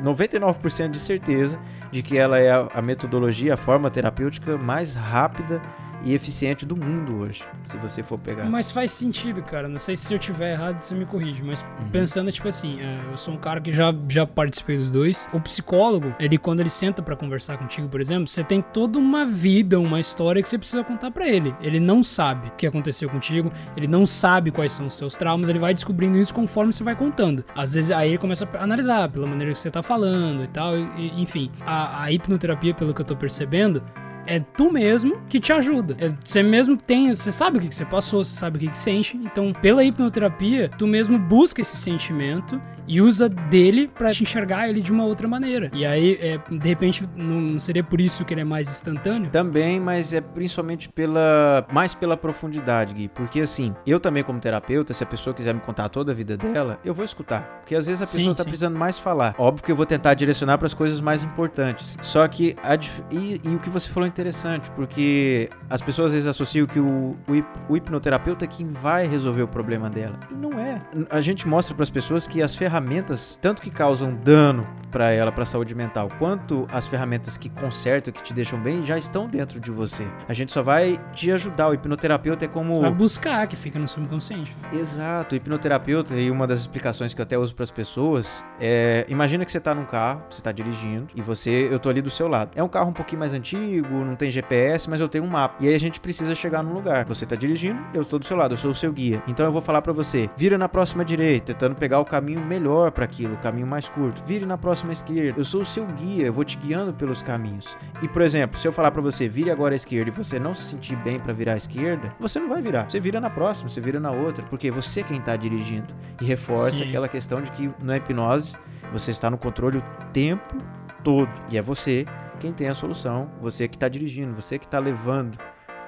99% de certeza de que ela é a metodologia, a forma terapêutica mais rápida e eficiente do mundo hoje, se você for pegar. Mas faz sentido, cara. Não sei se eu tiver errado, você me corrige. Mas uhum. pensando, tipo assim, é, eu sou um cara que já, já participei dos dois. O psicólogo, ele quando ele senta para conversar contigo, por exemplo, você tem toda uma vida, uma história que você precisa contar para ele. Ele não sabe o que aconteceu contigo, ele não sabe quais são os seus traumas, ele vai descobrindo isso conforme você vai contando. Às vezes aí ele começa a analisar pela maneira que você tá falando e tal, e, enfim. A, a hipnoterapia, pelo que eu tô percebendo, é tu mesmo que te ajuda. É, você mesmo tem, você sabe o que, que você passou, você sabe o que, que sente. Então, pela hipnoterapia, tu mesmo busca esse sentimento e usa dele para te enxergar ele de uma outra maneira. E aí, é, de repente, não seria por isso que ele é mais instantâneo? Também, mas é principalmente pela mais pela profundidade, Gui. Porque assim, eu também como terapeuta, se a pessoa quiser me contar toda a vida dela, eu vou escutar. Porque às vezes a pessoa sim, tá sim. precisando mais falar. Óbvio que eu vou tentar direcionar para as coisas mais importantes. Só que a, e, e, o que você falou é interessante, porque as pessoas às vezes associam que o, o, o hipnoterapeuta é quem vai resolver o problema dela. E não é. A gente mostra para as pessoas que as ferramentas ferramentas, tanto que causam dano para ela, para a saúde mental, quanto as ferramentas que consertam, que te deixam bem, já estão dentro de você. A gente só vai te ajudar. O hipnoterapeuta é como. Vai buscar, que fica no subconsciente. Exato. O hipnoterapeuta, e uma das explicações que eu até uso para as pessoas, é. Imagina que você tá num carro, você tá dirigindo, e você, eu tô ali do seu lado. É um carro um pouquinho mais antigo, não tem GPS, mas eu tenho um mapa. E aí a gente precisa chegar num lugar. Você tá dirigindo, eu estou do seu lado, eu sou o seu guia. Então eu vou falar para você, vira na próxima direita, tentando pegar o caminho melhor melhor para aquilo, o caminho mais curto. Vire na próxima esquerda. Eu sou o seu guia, eu vou te guiando pelos caminhos. E por exemplo, se eu falar para você, vire agora à esquerda e você não se sentir bem para virar à esquerda, você não vai virar. Você vira na próxima, você vira na outra, porque você é quem tá dirigindo. E reforça Sim. aquela questão de que na hipnose você está no controle o tempo todo. E é você quem tem a solução, você que está dirigindo, você que está levando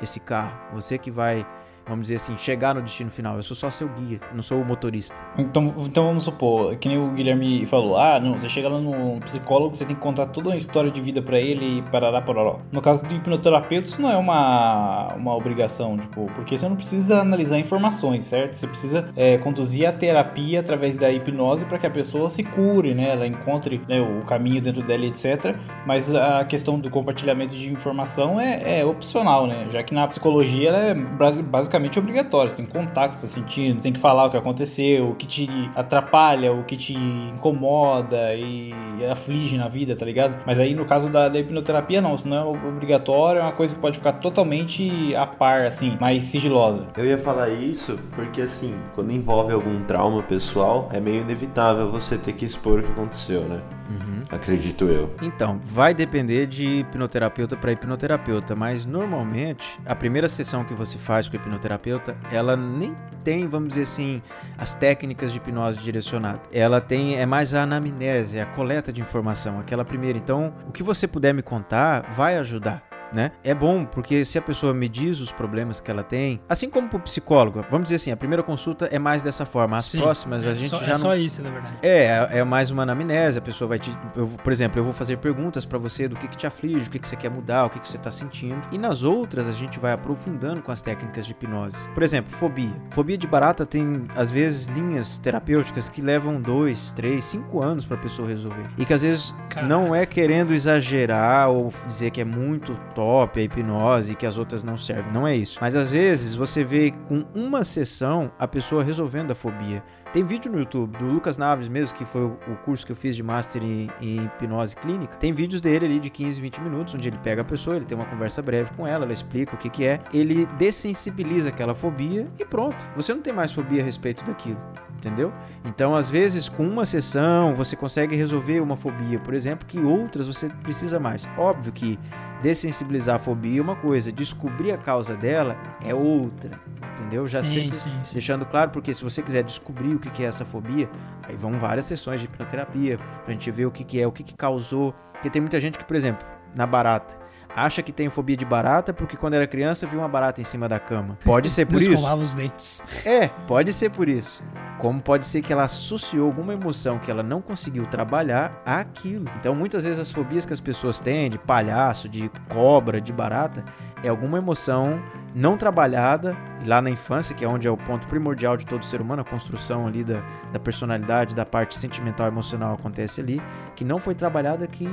esse carro, você que vai vamos dizer assim, chegar no destino final. Eu sou só seu guia, não sou o motorista. Então, então vamos supor, que nem o Guilherme falou, ah, não, você chega lá no psicólogo, você tem que contar toda uma história de vida para ele e parará pororó. No caso do hipnoterapeuta, isso não é uma, uma obrigação, tipo, porque você não precisa analisar informações, certo? Você precisa é, conduzir a terapia através da hipnose para que a pessoa se cure, né? Ela encontre né, o caminho dentro dela, etc. Mas a questão do compartilhamento de informação é, é opcional, né? Já que na psicologia ela é basicamente basicamente obrigatório. Você tem que contar o que você está sentindo, tem que falar o que aconteceu, o que te atrapalha, o que te incomoda e aflige na vida, tá ligado? Mas aí no caso da, da hipnoterapia, não, isso não é obrigatório, é uma coisa que pode ficar totalmente a par, assim, mais sigilosa. Eu ia falar isso porque, assim, quando envolve algum trauma pessoal, é meio inevitável você ter que expor o que aconteceu, né? Uhum. Acredito eu. Então, vai depender de hipnoterapeuta para hipnoterapeuta, mas normalmente a primeira sessão que você faz com o hipnoterapeuta, ela nem tem, vamos dizer assim, as técnicas de hipnose direcionada. Ela tem é mais a anamnese, a coleta de informação, aquela primeira. Então, o que você puder me contar vai ajudar né? É bom porque se a pessoa me diz os problemas que ela tem, assim como pro psicólogo, vamos dizer assim, a primeira consulta é mais dessa forma, as Sim, próximas a é gente só, já é não só isso, na verdade. é, é é mais uma anamnese, a pessoa vai te. eu- por exemplo, eu vou fazer perguntas pra você do que, que te aflige, o que, que você quer mudar, o que, que você tá sentindo. E nas outras a gente vai aprofundando com as técnicas de hipnose. Por exemplo, fobia. Fobia de barata tem, às vezes, linhas terapêuticas que levam dois, três, cinco anos pra pessoa resolver. E que às vezes Caraca. não é querendo exagerar ou dizer que é muito top a hipnose que as outras não servem. Não é isso. Mas às vezes você vê com uma sessão a pessoa resolvendo a fobia. Tem vídeo no YouTube do Lucas Naves mesmo, que foi o curso que eu fiz de Master em, em hipnose clínica. Tem vídeos dele ali de 15, 20 minutos, onde ele pega a pessoa, ele tem uma conversa breve com ela, ela explica o que, que é, ele dessensibiliza aquela fobia e pronto. Você não tem mais fobia a respeito daquilo. Entendeu? Então, às vezes, com uma sessão, você consegue resolver uma fobia, por exemplo, que outras você precisa mais. Óbvio que dessensibilizar a fobia é uma coisa, descobrir a causa dela é outra. Entendeu? Já sim, sempre sim, sim. Deixando claro, porque se você quiser descobrir o que é essa fobia, aí vão várias sessões de hipnoterapia pra gente ver o que, é, o que causou. Porque tem muita gente que, por exemplo, na barata, acha que tem fobia de barata porque quando era criança viu uma barata em cima da cama. Pode ser por isso? escovava os dentes. É, pode ser por isso. Como pode ser que ela associou alguma emoção que ela não conseguiu trabalhar àquilo. Então, muitas vezes as fobias que as pessoas têm de palhaço, de cobra, de barata, é alguma emoção não trabalhada lá na infância, que é onde é o ponto primordial de todo ser humano, a construção ali da, da personalidade, da parte sentimental e emocional acontece ali, que não foi trabalhada, que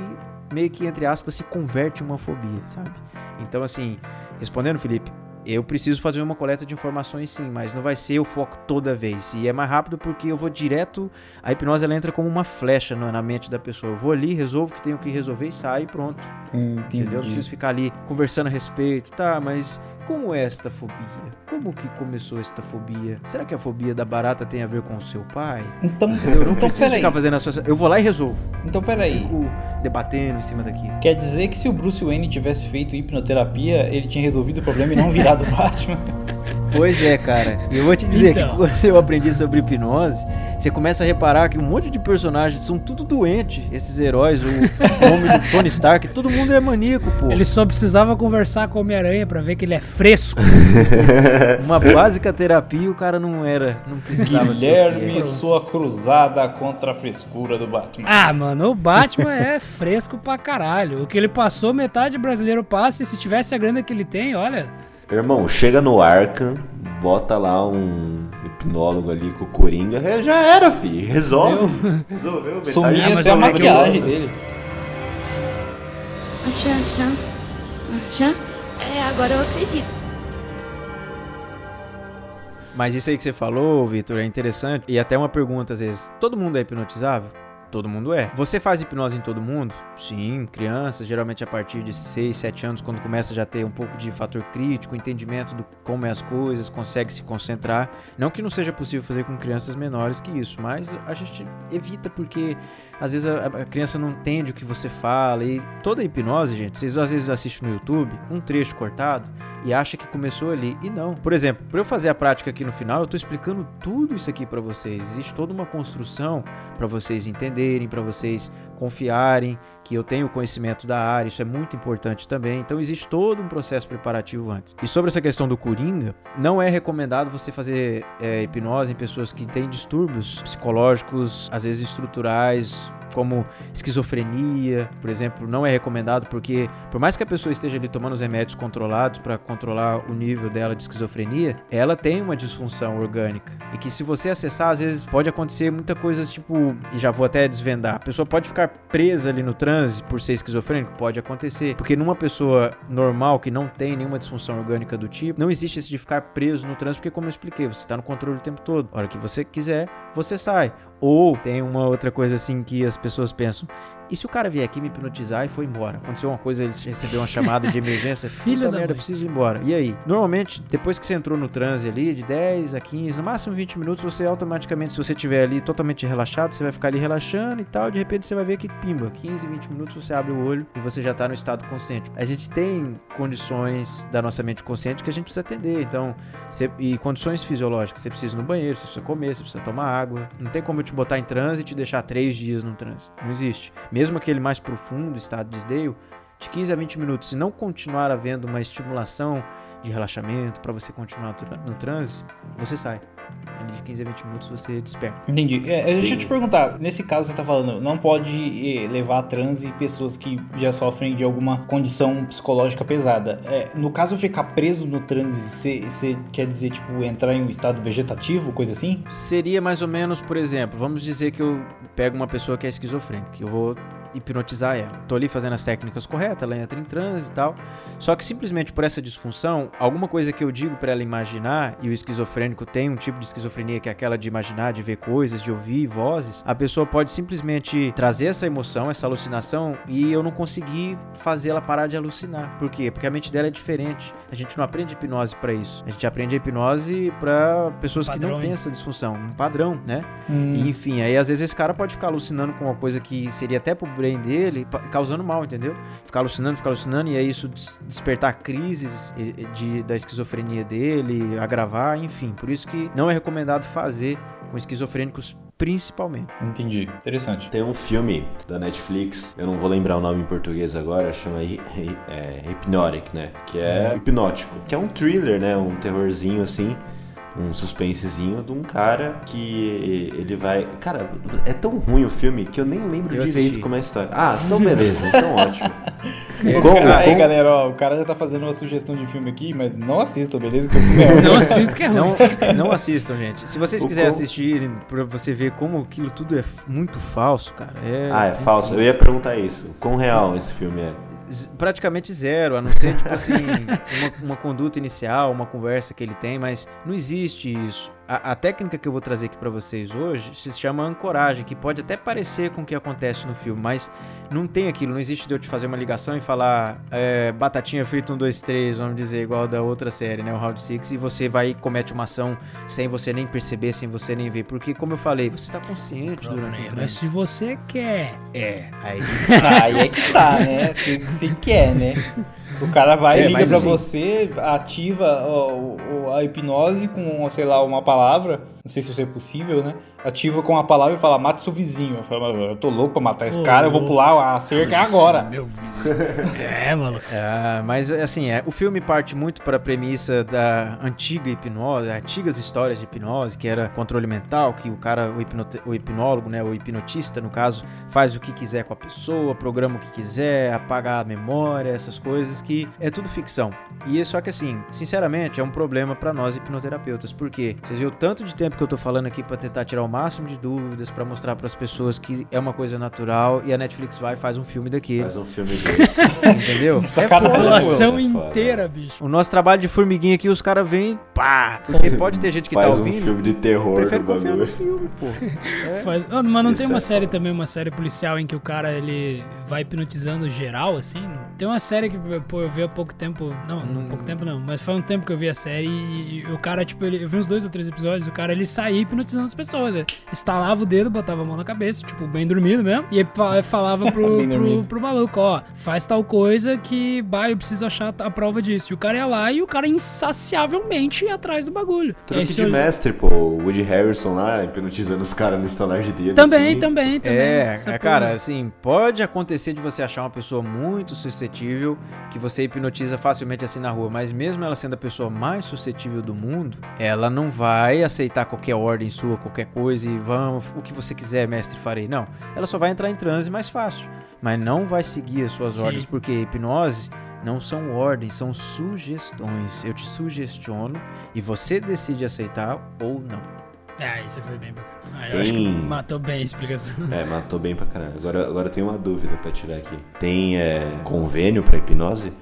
meio que, entre aspas, se converte em uma fobia, sabe? Então, assim, respondendo, Felipe, eu preciso fazer uma coleta de informações sim, mas não vai ser o foco toda vez. E é mais rápido porque eu vou direto. A hipnose ela entra como uma flecha na mente da pessoa. Eu vou ali, resolvo o que tenho que resolver e saio e pronto. Entendeu? Não preciso ficar ali conversando a respeito. Tá, mas como é esta fobia? Como que começou esta fobia? Será que a fobia da barata tem a ver com o seu pai? Então, Eu não então preciso peraí. ficar fazendo associação. Eu vou lá e resolvo. Então Eu peraí. fico debatendo em cima daquilo. Quer dizer que se o Bruce Wayne tivesse feito hipnoterapia, ele tinha resolvido o problema e não virado Batman? <laughs> Pois é, cara. E eu vou te dizer Então. que quando eu aprendi sobre hipnose, você começa a reparar que um monte de personagens são tudo doentes. Esses heróis, o homem do Tony Stark, todo mundo é maníaco, pô. Ele só precisava conversar com o Homem-Aranha pra ver que ele é fresco. <laughs> Uma básica terapia o cara não era, não precisava Guilherme, é. sua cruzada contra a frescura do Batman. Ah, mano, o Batman é fresco pra caralho. O que ele passou, metade brasileiro passa, e se tivesse a grana que ele tem, olha. Irmão, chega no Arkham, bota lá um hipnólogo ali com o Coringa, é, já era, fi. Resolve. Resolveu. Ah, mas até a maquiagem dele. Achá, achá. Achá? É, agora eu acredito. Mas isso aí que você falou, Vitor, é interessante. E até uma pergunta às vezes: todo mundo é hipnotizável? Todo mundo é. Você faz hipnose em todo mundo? Sim, crianças, geralmente a partir de 6, 7 anos, quando começa já a ter um pouco de fator crítico, entendimento do como é as coisas, consegue se concentrar. Não que não seja possível fazer com crianças menores que isso, mas a gente evita porque às vezes a, a criança não entende o que você fala. E toda hipnose, gente, vocês às vezes assistem no YouTube um trecho cortado e acha que começou ali. E não. Por exemplo, para eu fazer a prática aqui no final, eu tô explicando tudo isso aqui para vocês. Existe toda uma construção para vocês entenderem, para vocês confiarem que eu tenho conhecimento da área. Isso é muito importante também. Então existe todo um processo preparativo antes. E sobre essa questão do coringa, não é recomendado você fazer é, hipnose em pessoas que têm distúrbios psicológicos, às vezes estruturais, como esquizofrenia, por exemplo, não é recomendado porque por mais que a pessoa esteja ali tomando os remédios controlados para controlar o nível dela de esquizofrenia, ela tem uma disfunção orgânica e que se você acessar às vezes pode acontecer muita coisa tipo, e já vou até desvendar, a pessoa pode ficar presa ali no transe por ser esquizofrênico, pode acontecer, porque numa pessoa normal que não tem nenhuma disfunção orgânica do tipo, não existe esse de ficar preso no transe, porque como eu expliquei, você está no controle o tempo todo. A hora que você quiser, você sai. Ou tem uma outra coisa assim que as pessoas pensam: e se o cara vier aqui me hipnotizar e foi embora? Aconteceu uma coisa, ele recebeu uma chamada de <laughs> emergência, Filho puta da merda, mãe. preciso ir embora. E aí? Normalmente, depois que você entrou no transe ali, de 10 a 15, no máximo 20 minutos, você automaticamente, se você estiver ali totalmente relaxado, você vai ficar ali relaxando e tal, de repente você vai ver que pimba, 15, 20 minutos você abre o olho e você já tá no estado consciente. A gente tem condições da nossa mente consciente que a gente precisa atender, então, você- e condições fisiológicas, você precisa ir no banheiro, você precisa comer, você precisa tomar água. Não tem como eu te botar em transe e te deixar três dias no transe. Não existe. Mesmo aquele mais profundo estado de desdeio, de 15 a 20 minutos e não continuar havendo uma estimulação de relaxamento para você continuar no transe, você sai. Ali de 15 a 20 minutos você desperta. Entendi. É, deixa eu te perguntar, nesse caso você tá falando, não pode eh, levar a transe pessoas que já sofrem de alguma condição psicológica pesada. É, no caso, ficar preso no transe, você quer dizer, tipo, entrar em um estado vegetativo, coisa assim? Seria mais ou menos, por exemplo, vamos dizer que eu pego uma pessoa que é esquizofrênica, eu vou hipnotizar ela. Tô ali fazendo as técnicas corretas, ela entra em transe e tal. Só que simplesmente por essa disfunção, alguma coisa que eu digo para ela imaginar, e o esquizofrênico tem um tipo de esquizofrenia que é aquela de imaginar, de ver coisas, de ouvir vozes, a pessoa pode simplesmente trazer essa emoção, essa alucinação, e eu não conseguir fazer ela parar de alucinar. Por quê? Porque a mente dela é diferente. A gente não aprende hipnose para isso. A gente aprende a hipnose para pessoas Padrões. que não têm essa disfunção, um padrão, né? Hum. E, enfim, aí às vezes esse cara pode ficar alucinando com uma coisa que seria até pro brain dele, causando mal, entendeu? Ficar alucinando, ficar alucinando, e aí isso despertar crises de, da esquizofrenia dele, agravar, enfim. Por isso que não é recomendado fazer com esquizofrênicos principalmente. Entendi, interessante. Tem um filme da Netflix, eu não vou lembrar o nome em português agora, chama é, Hypnotic, né? Que é hipnótico. Que é um thriller, né? Um terrorzinho assim um suspensezinho de um cara que ele vai. Cara, é tão ruim o filme que eu nem lembro eu direito assisti. como é a história. Ah, então beleza, então <laughs> ótimo. É, como, cara, como... Aí, galera, ó, o cara já tá fazendo uma sugestão de filme aqui, mas não assistam, beleza? É <laughs> não assistam que é ruim. Não, não assistam, gente. Se vocês quiserem como... assistir pra você ver como aquilo tudo é muito falso, cara. É... Ah, é falso. Eu ia perguntar isso. Quão real esse filme é? Praticamente zero, a não ser, tipo assim, <laughs> uma, uma conduta inicial, uma conversa que ele tem, mas não existe isso a, a, técnica que eu vou trazer aqui para vocês hoje se chama ancoragem, que pode até parecer com o que acontece no filme, mas não tem aquilo, não existe de eu te fazer uma ligação e falar é, batatinha frita um, dois, três, vamos dizer, igual da outra série, né, o Round Six, e você vai e comete uma ação sem você nem perceber, sem você nem ver, porque como eu falei, você tá consciente Problema, durante o trânsito. Mas se você quer. É, aí. aí é que tá, né? Se, se quer, né? O cara vai, é, liga pra assim... você, ativa ó, a hipnose com, sei lá, uma palavra. Não sei se isso é possível, né? Ativa com a palavra e fala, mata seu vizinho. Eu falo, eu tô louco pra matar esse oh, cara, eu vou pular a cerca agora. Meu <laughs> vizinho. é, mano. É, mas assim, é, o filme parte muito para a premissa da antiga hipnose, antigas histórias de hipnose, que era controle mental, que o cara, o, hipnote, o hipnólogo, né, o hipnotista, no caso, faz o que quiser com a pessoa, programa o que quiser, apaga a memória, essas coisas que é tudo ficção. E é só que assim, sinceramente, é um problema para nós hipnoterapeutas, porque vocês viram tanto de tempo que eu tô falando aqui para tentar tirar o máximo de dúvidas, para mostrar para as pessoas que é uma coisa natural e a Netflix vai e faz um filme daqui. Faz um filme <laughs> desse. Entendeu? É a população inteira, bicho. O nosso trabalho de formiguinha aqui, os caras vêm, pá, porque pode ter gente que faz tá ouvindo. Faz um filme de terror do bagulho. No filme, pô. <laughs> É. Faz... Mas não Isso tem uma é série foda. também, uma série policial em que o cara ele vai hipnotizando geral assim? Tem uma série que pô, eu vi há pouco tempo, não, não hum. pouco tempo não, mas foi um tempo que eu vi a série e, e o cara, tipo, ele, eu vi uns dois ou três episódios, o cara ele saía hipnotizando as pessoas. Ele estalava o dedo, botava a mão na cabeça, tipo, bem dormido mesmo, e ele falava pro, <laughs> pro, pro, maluco, ó, faz tal coisa que, bah, eu preciso achar a prova disso. E o cara ia lá e o cara insaciavelmente ia atrás do bagulho. Truque de eu... mestre, pô, o Woody Harrison lá, hipnotizando os caras no estalar de dedo. Também, assim. também, também. É, é cara, assim, pode acontecer de você achar uma pessoa muito suscetível, que você hipnotiza facilmente assim na rua, mas mesmo ela sendo a pessoa mais suscetível do mundo, ela não vai aceitar qualquer ordem sua, qualquer coisa e vamos, o que você quiser, mestre, farei. Não. Ela só vai entrar em transe mais fácil, mas não vai seguir as suas Sim. ordens, porque hipnose não são ordens, são sugestões. Eu te sugestiono e você decide aceitar ou não. Ah, isso foi bem bacana. Ah, eu acho que matou bem a explicação. É, matou bem pra caralho. Agora, agora eu tenho uma dúvida pra tirar aqui. Tem é, convênio pra hipnose?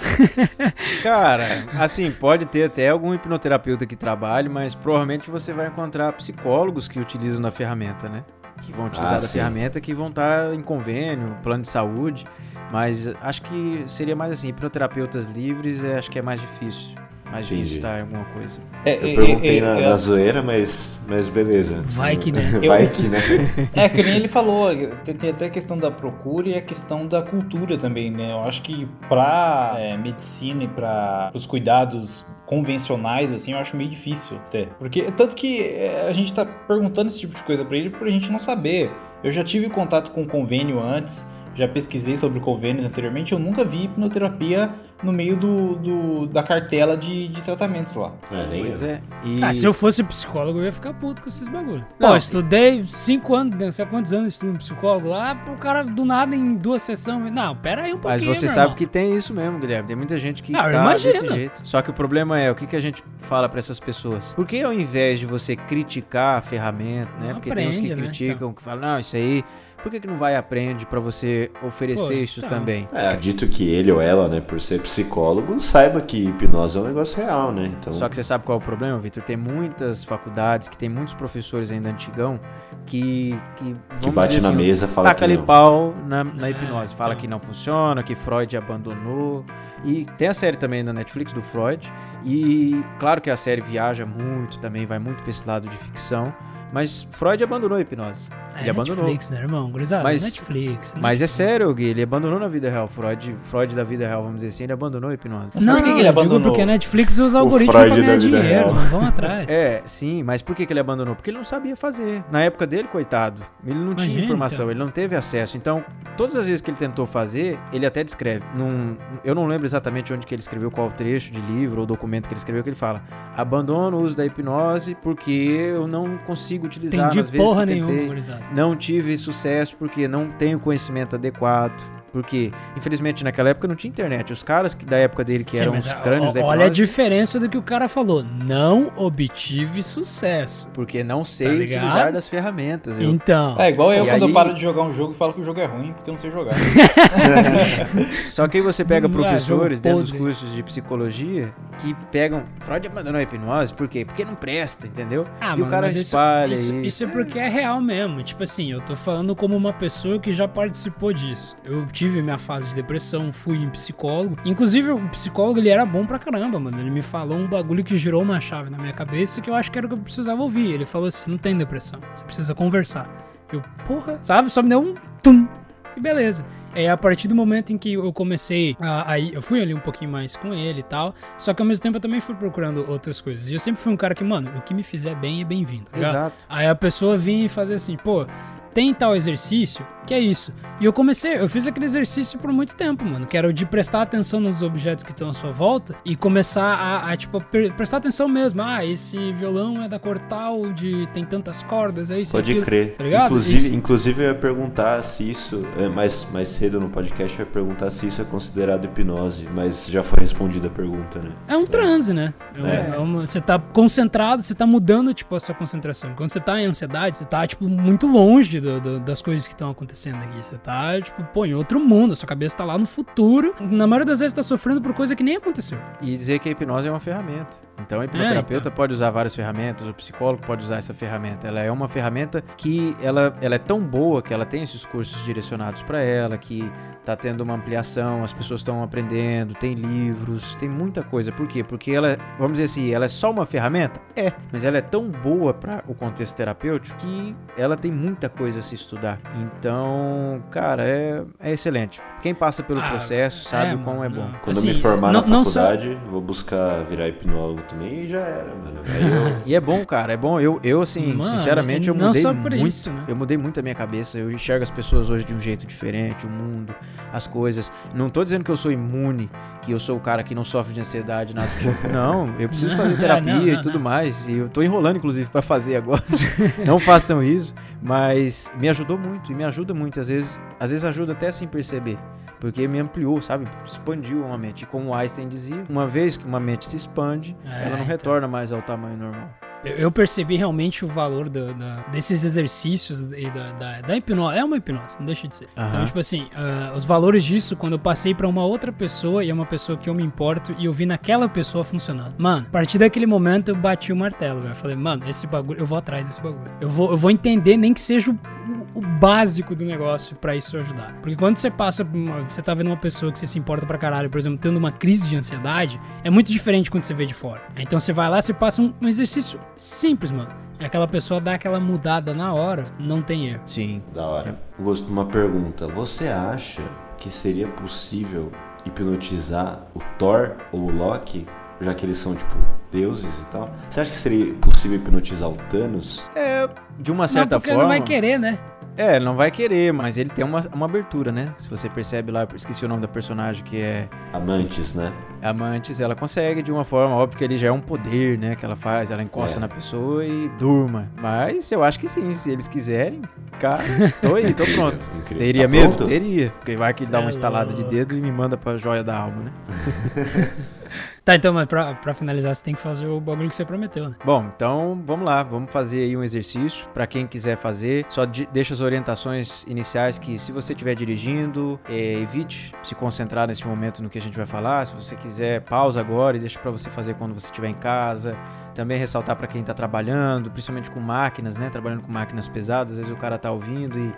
<laughs> Cara, assim, pode ter até algum hipnoterapeuta que trabalhe, mas provavelmente você vai encontrar psicólogos que utilizam da ferramenta, né? Que vão utilizar ah, da ferramenta que vão estar em convênio, plano de saúde. Mas acho que seria mais assim, hipnoterapeutas livres, é, acho que é mais difícil mais Entendi. alguma coisa. É, eu perguntei é, na, na, zoeira, mas, mas beleza. Vai que né. <laughs> Vai que né. É, que nem ele falou, tem, até a questão da procura e a questão da cultura também, né? Eu acho que pra é, medicina e para os cuidados convencionais, assim, eu acho meio difícil até. Porque, tanto que é, a gente tá perguntando esse tipo de coisa para ele por a gente não saber. Eu já tive contato com convênio antes, já pesquisei sobre convênios anteriormente, eu nunca vi hipnoterapia no meio do, do- da cartela de, de tratamentos lá. É, nem Pois é. E... Ah, se eu fosse psicólogo, eu ia ficar puto com esses bagulho. Não, Pô, eu estudei cinco anos, não sei quantos anos eu estudo psicólogo lá, o cara do nada em duas sessões. Não, pera aí um Mas pouquinho. você meu sabe irmão. que tem isso mesmo, Guilherme. Tem muita gente que Ah, eu tá desse jeito. Só que o problema é, o que, que a gente fala pra essas pessoas? Por que ao invés de você criticar a ferramenta, né? Não Porque tem uns que aprende, né? criticam, que falam, não, isso aí... Por que, que não vai e aprende pra você oferecer Pô, isso então. também? É, acredito que ele ou ela, né, por ser psicólogo, saiba que hipnose é um negócio real, né? Então, Só que você sabe qual é o problema, Vitor? Tem muitas faculdades, que tem muitos professores ainda antigão, que... Que, que bate dizer na assim, mesa e fala taca que ali não. pau na, na É, hipnose. Fala então. que não funciona, que Freud abandonou. E tem a série também na Netflix do Freud. E claro que a série viaja muito também, vai muito pra esse lado de ficção. Mas Freud abandonou a hipnose. É ele abandonou. Netflix, né, irmão? Gurizada, Mas- Netflix. né? Mas é sério, Gui, ele abandonou na vida real. Freud, Freud da vida real, vamos dizer assim, ele abandonou a hipnose. Mas não, por que não, que ele abandonou? porque a Netflix usa O algoritmo Freud pra ganhar dinheiro, real. não vão atrás. <laughs> É, sim, mas por que, que ele abandonou? Porque ele não sabia fazer. Na época dele, coitado, ele não tinha Imagina, informação, então. ele não teve acesso. Então, todas as vezes que ele tentou fazer, ele até descreve. Num- eu não lembro exatamente onde que ele escreveu, qual trecho de livro ou documento que ele escreveu, que ele fala: abandono o uso da hipnose porque eu não consigo utilizar Entendi nas vezes porra nenhuma, tentei. Não tive sucesso porque não tenho conhecimento adequado. Porque, infelizmente, naquela época não tinha internet. Os caras que, da época dele, que Sim, eram os a- crânios da Olha a hipnose, diferença do que o cara falou. Não obtive sucesso. porque não sei ligado? utilizar das ferramentas. Eu Então. É igual eu E quando aí- eu paro de jogar um jogo e falo que o jogo é ruim porque eu não sei jogar. <laughs> Só que aí você pega professores dentro dos cursos de psicologia que pegam. Freud abandonou a hipnose, por quê? Porque não presta, entendeu? Ah, e mano, o cara espalha isso, isso. isso é porque é real mesmo. Tipo assim, eu tô falando como uma pessoa que já participou disso. Eu tive minha fase de depressão, fui em psicólogo. Inclusive, o psicólogo ele era bom pra caramba, mano. Ele me falou um bagulho que girou uma chave na minha cabeça que eu acho que era o que eu precisava ouvir. Ele falou assim: não tem depressão, você precisa conversar. Eu, porra, sabe? Só me deu um tum. E beleza. É a partir do momento em que eu comecei a, aí eu fui ali um pouquinho mais com ele e tal, só que ao mesmo tempo eu também fui procurando outras coisas. E eu sempre fui um cara que, mano, o que me fizer bem é bem-vindo. tá? Exato. Aí a pessoa vinha e fazia assim, pô, tem tal exercício que é isso. E eu comecei, eu fiz aquele exercício por muito tempo, mano, que era o de prestar atenção nos objetos que estão à sua volta e começar a, a, tipo, pre- prestar atenção mesmo. Ah, esse violão é da cor tal, de tem tantas cordas, é isso. Pode aquilo. crer. Tá ligado? inclusive, Isso. inclusive, eu ia perguntar se isso, é, mais, mais cedo no podcast, eu ia perguntar se isso é considerado hipnose, mas já foi respondida a pergunta, né? É um transe, né? É É. é uma- você tá concentrado, você tá mudando, tipo, a sua concentração. Quando você tá em ansiedade, você tá, tipo, muito longe do- do- das coisas que estão acontecendo aqui. Você tá, tipo, pô, em outro mundo. A sua cabeça tá lá no futuro. Na maioria das vezes tá sofrendo por coisa que nem aconteceu. E dizer que a hipnose é uma ferramenta. Então, a hipnoterapeuta então. pode usar várias ferramentas, o psicólogo pode usar essa ferramenta. Ela é uma ferramenta que ela, ela é tão boa que ela tem esses cursos direcionados para ela, que tá tendo uma ampliação, as pessoas estão aprendendo, tem livros, tem muita coisa. Por quê? Porque ela, vamos dizer assim, ela é só uma ferramenta? É, mas ela é tão boa para o contexto terapêutico que ela tem muita coisa a se estudar. Então, cara, é, é excelente. Quem passa pelo Ah, processo sabe é, o quão é bom. não. Quando Assim, eu me formar não- na faculdade, vou buscar virar hipnólogo também e já era, mano. Eu, <laughs> E é bom, cara, é bom. Eu, eu assim, Mano, sinceramente, eu mudei muito. isso, né? Eu mudei muito a minha cabeça. Eu enxergo as pessoas hoje de um jeito diferente, o mundo, as coisas. Não tô dizendo que eu sou imune, que eu sou o cara que não sofre de ansiedade, nada do tipo. <laughs> Não, eu preciso fazer terapia Não, não, e tudo não. mais. E eu tô enrolando, inclusive, pra fazer agora. <laughs> não façam isso. Mas me ajudou muito e me ajuda muito. Às vezes, às vezes ajuda até sem perceber. Porque me ampliou, sabe? Expandiu uma mente. E como Einstein dizia, uma vez que uma mente se expande, É, ela não então. retorna mais ao tamanho normal. Eu, percebi realmente o valor da- desses exercícios e da, da, da hipnose. É uma hipnose, não deixa de ser. Então, Aham. tipo assim, ah, os valores disso quando eu passei pra uma outra pessoa e é uma pessoa que eu me importo e eu vi naquela pessoa funcionando. Mano, a partir daquele momento eu bati o martelo, velho. Eu falei, mano, esse bagulho, eu vou atrás desse bagulho. Eu vou, eu vou entender, nem que seja o, básico do negócio pra isso ajudar. Porque quando você passa, você tá vendo uma pessoa que você se importa pra caralho, por exemplo, tendo uma crise de ansiedade, é muito diferente quando você vê de fora. Então você vai lá, você passa um, um exercício simples, mano. E aquela pessoa dá aquela mudada na hora, não tem erro. Sim. da hora. Gosto de uma pergunta. Você acha que seria possível hipnotizar o Thor ou o Loki já que eles são, tipo, deuses e tal. Você acha que seria possível hipnotizar o Thanos? É, de uma Não, certa ele forma. não vai querer, né? É, não vai querer, mas ele tem uma, uma abertura, né? Se você percebe lá, eu esqueci o nome da personagem que é Amantes, né? Amantes, ela consegue de uma forma, óbvio que ele já é um poder, né? Que ela faz, ela encosta É. na pessoa e durma. Mas eu acho que sim, se eles quiserem, cara, tô aí, tô pronto. <laughs> Incrível. Teria Tá medo? pronto? Teria. Porque vai que Cê dá uma estalada de dedo e me manda pra joia da alma, né? <laughs> Tá, então, mas pra, pra finalizar, você tem que fazer o bagulho que você prometeu, né? Bom, então vamos lá, vamos fazer aí um exercício. Pra quem quiser fazer, só di- deixa as orientações iniciais que se você estiver dirigindo, é, evite se concentrar nesse momento no que a gente vai falar. Se você quiser, pausa agora e deixa pra você fazer quando você estiver em casa. Também ressaltar pra quem tá trabalhando, principalmente com máquinas, né? Trabalhando com máquinas pesadas, às vezes o cara tá ouvindo e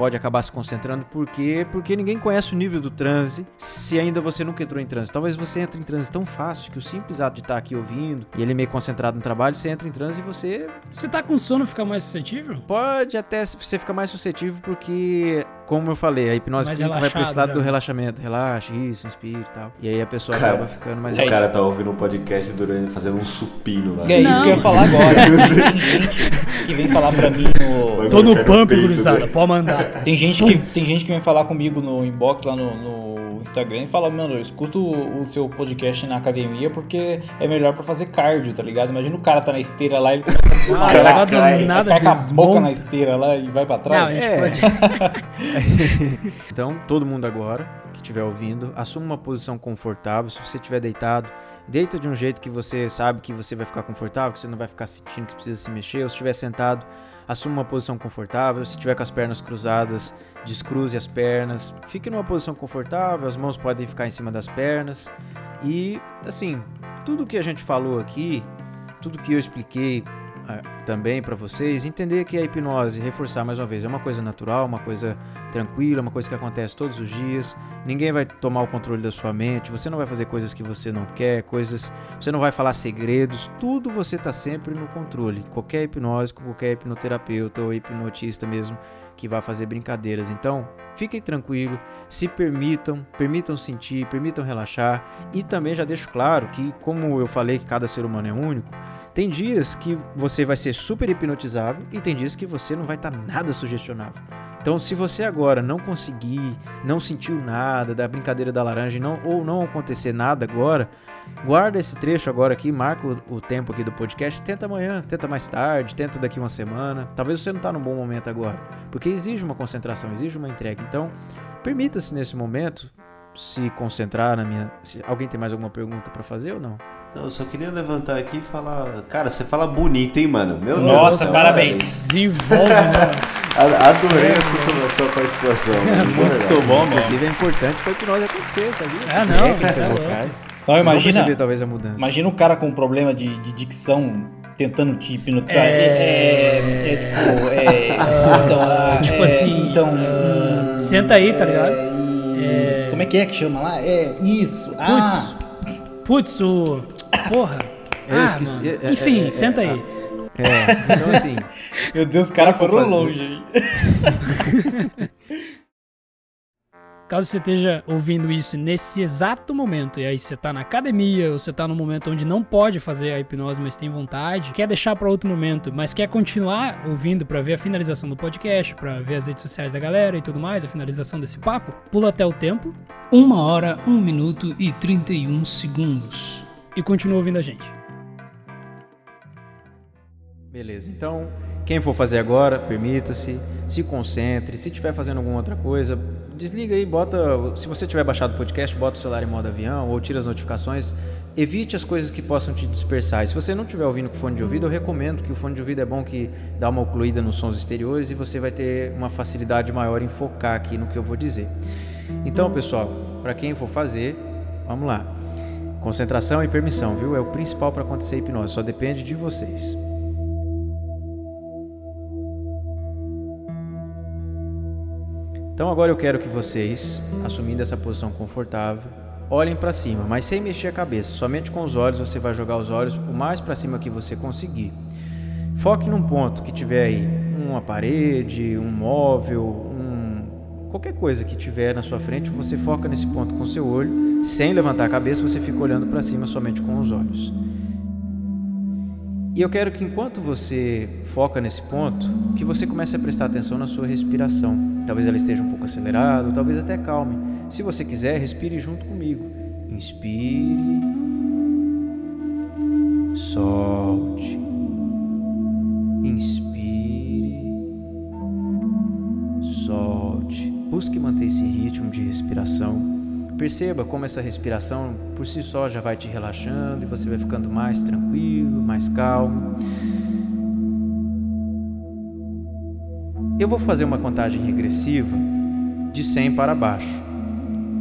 pode acabar se concentrando. Por quê? Porque ninguém conhece o nível do transe se ainda você nunca entrou em transe. Talvez você entre em transe tão fácil que o simples ato de estar aqui ouvindo e ele meio concentrado no trabalho, você entra em transe e você Você tá com sono, fica mais suscetível? pode até você ficar mais suscetível porque, como eu falei, a hipnose Mais clínica vai relaxado, precisar do né? relaxamento. Relaxa, isso, inspira e tal. E aí a pessoa Cara, acaba ficando mais O cara tá ouvindo um podcast durante fazendo um supino lá. É isso Não. que eu ia falar agora. <laughs> Tem gente que vem falar pra mim no. Tô no pump, gurizada, né? pode mandar. Tem gente, que, tem gente que vem falar comigo no inbox lá no, no Instagram e fala, mano, eu escuto o, seu podcast na academia porque é melhor pra fazer cardio, tá ligado? Imagina o cara tá na esteira lá e ele começa a Ah, desmaiar, não cai, nada, cai com a boca na esteira lá e vai pra Não, a trás. gente É. pode. <laughs> Então, todo mundo agora que estiver ouvindo, assuma uma posição confortável. Se você estiver deitado, deita de um jeito que você sabe que você vai ficar confortável, que você não vai ficar sentindo que precisa se mexer. Ou se estiver sentado, assuma uma posição confortável. Se estiver com as pernas cruzadas, descruze as pernas. Fique numa posição confortável, as mãos podem ficar em cima das pernas. E, assim, tudo que a gente falou aqui, tudo que eu expliquei também para vocês, entender que a hipnose, reforçar mais uma vez, é uma coisa natural, uma coisa tranquila, uma coisa que acontece todos os dias. Ninguém vai tomar o controle da sua mente, você não vai fazer coisas que você não quer, coisas, você não vai falar segredos, tudo você tá sempre no controle. Qualquer hipnose, qualquer hipnoterapeuta ou hipnotista mesmo que vai fazer brincadeiras. Então, fiquem tranquilos, se permitam, permitam sentir, permitam relaxar e também já deixo claro que como eu falei que cada ser humano é único, tem dias que você vai ser super hipnotizável e tem dias que você não vai estar nada sugestionável. Então, se você agora não conseguir, não sentiu nada da brincadeira da laranja não, ou não acontecer nada agora, guarda esse trecho agora aqui, marca o, o tempo aqui do podcast, tenta amanhã, tenta mais tarde, tenta daqui uma semana. Talvez você não está num bom momento agora, porque exige uma concentração, exige uma entrega. Então, permita-se nesse momento se concentrar na minha. Se alguém tem mais alguma pergunta para fazer ou não? Não, eu só queria levantar aqui e falar. Cara, você fala bonito, hein, mano? Meu Deus. Nossa, do céu, parabéns. Desenvolve, né? <laughs> A- Adorei essa sua, sua participação. <laughs> de Muito bom, mano. Inclusive é importante para a hipnose acontecer, sabia? Ah, não, é louco. vocais. Então, Vocês vão imagina, perceber, talvez a mudança. imagina o cara com problema de, de dicção tentando te hipnotizar. É. É, é, tipo, é, <laughs> então, Ah, é, tipo assim, então, ah, hum, senta aí, tá ligado? é, Como é que é que chama lá? É isso. Ah, Putz, o. Porra. Eu Ah, esqueci. mano. é, é, Enfim, é, é, senta é, aí. É, então assim, <laughs> meu Deus, os caras foram longe aí. <laughs> Caso você esteja ouvindo isso nesse exato momento, e aí você tá na academia, ou você tá num momento onde não pode fazer a hipnose, mas tem vontade, quer deixar pra outro momento, mas quer continuar ouvindo pra ver a finalização do podcast, pra ver as redes sociais da galera e tudo mais, a finalização desse papo, pula até o tempo. Uma hora, um minuto e 31 segundos. E continua ouvindo a gente. beleza. Então, quem for fazer agora, permita-se, se concentre. Se estiver fazendo alguma outra coisa, desliga aí, bota. Se você tiver baixado o podcast, bota o celular em modo avião ou tira as notificações. Evite as coisas que possam te dispersar. E se você não estiver ouvindo com fone de ouvido, eu recomendo que o fone de ouvido é bom que dá uma ocluída nos sons exteriores e você vai ter uma facilidade maior em focar aqui no que eu vou dizer. Então, pessoal, para quem for fazer, vamos lá. Concentração e permissão, viu? É o principal para acontecer hipnose, só depende de vocês. Então agora eu quero que vocês, assumindo essa posição confortável, olhem para cima, mas sem mexer a cabeça. Somente com os olhos você vai jogar os olhos o mais para cima que você conseguir. Foque num ponto que tiver aí uma parede, um móvel, um, qualquer coisa que tiver na sua frente, você foca nesse ponto com seu olho, sem levantar a cabeça, você fica olhando para cima somente com os olhos. E eu quero que enquanto você foca nesse ponto, que você comece a prestar atenção na sua respiração. Talvez ela esteja um pouco acelerada, talvez até calme. Se você quiser, respire junto comigo. Inspire. Solte. Inspire. Solte. Busque manter esse ritmo de respiração. Perceba como essa respiração por si só já vai te relaxando e você vai ficando mais tranquilo, mais calmo. Eu vou fazer uma contagem regressiva de 100 para baixo.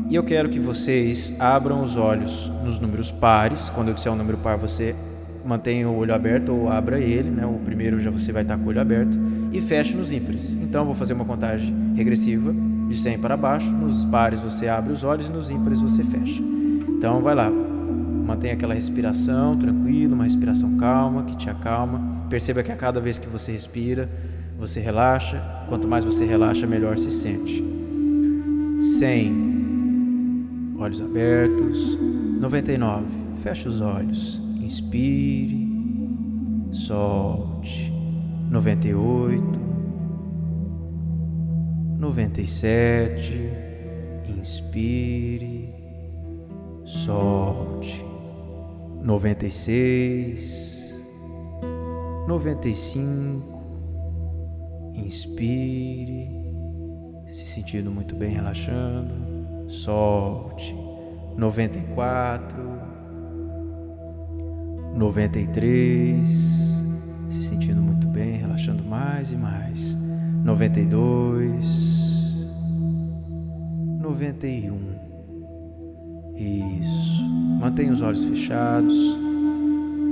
E eu quero que vocês abram os olhos nos números pares. Quando eu disser um número par, você mantenha o olho aberto ou abra ele, né? O primeiro já você vai estar com o olho aberto e feche nos ímpares. Então eu vou fazer uma contagem regressiva de 100 para baixo. Nos pares você abre os olhos e nos ímpares você fecha. Então vai lá. Mantenha aquela respiração tranquila, uma respiração calma, que te acalma. Perceba que a cada vez que você respira, você relaxa. Quanto mais você relaxa, melhor se sente. 100. Olhos abertos. 99. Feche os olhos. Inspire. Solte. 98 noventa e sete, inspire, solte, noventa e seis, noventa e cinco, inspire, se sentindo muito bem, relaxando, solte, noventa e quatro, noventa e três, se sentindo muito bem, relaxando mais e mais noventa e dois, noventa e um. Isso. Mantenha os olhos fechados.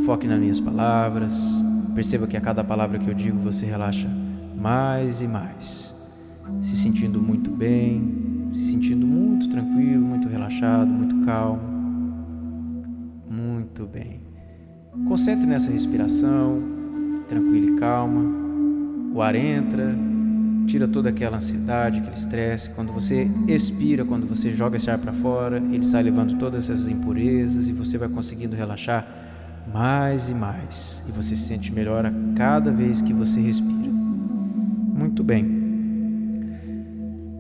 Foque nas minhas palavras. Perceba que a cada palavra que eu digo você relaxa mais e mais. Se sentindo muito bem, se sentindo muito tranquilo, muito relaxado, muito calmo. Muito bem. Concentre nessa respiração, tranquila e calma. O ar entra, tira toda aquela ansiedade, aquele estresse. Quando você expira, quando você joga esse ar para fora, ele sai levando todas essas impurezas e você vai conseguindo relaxar mais e mais. E você se sente melhor a cada vez que você respira. Muito bem.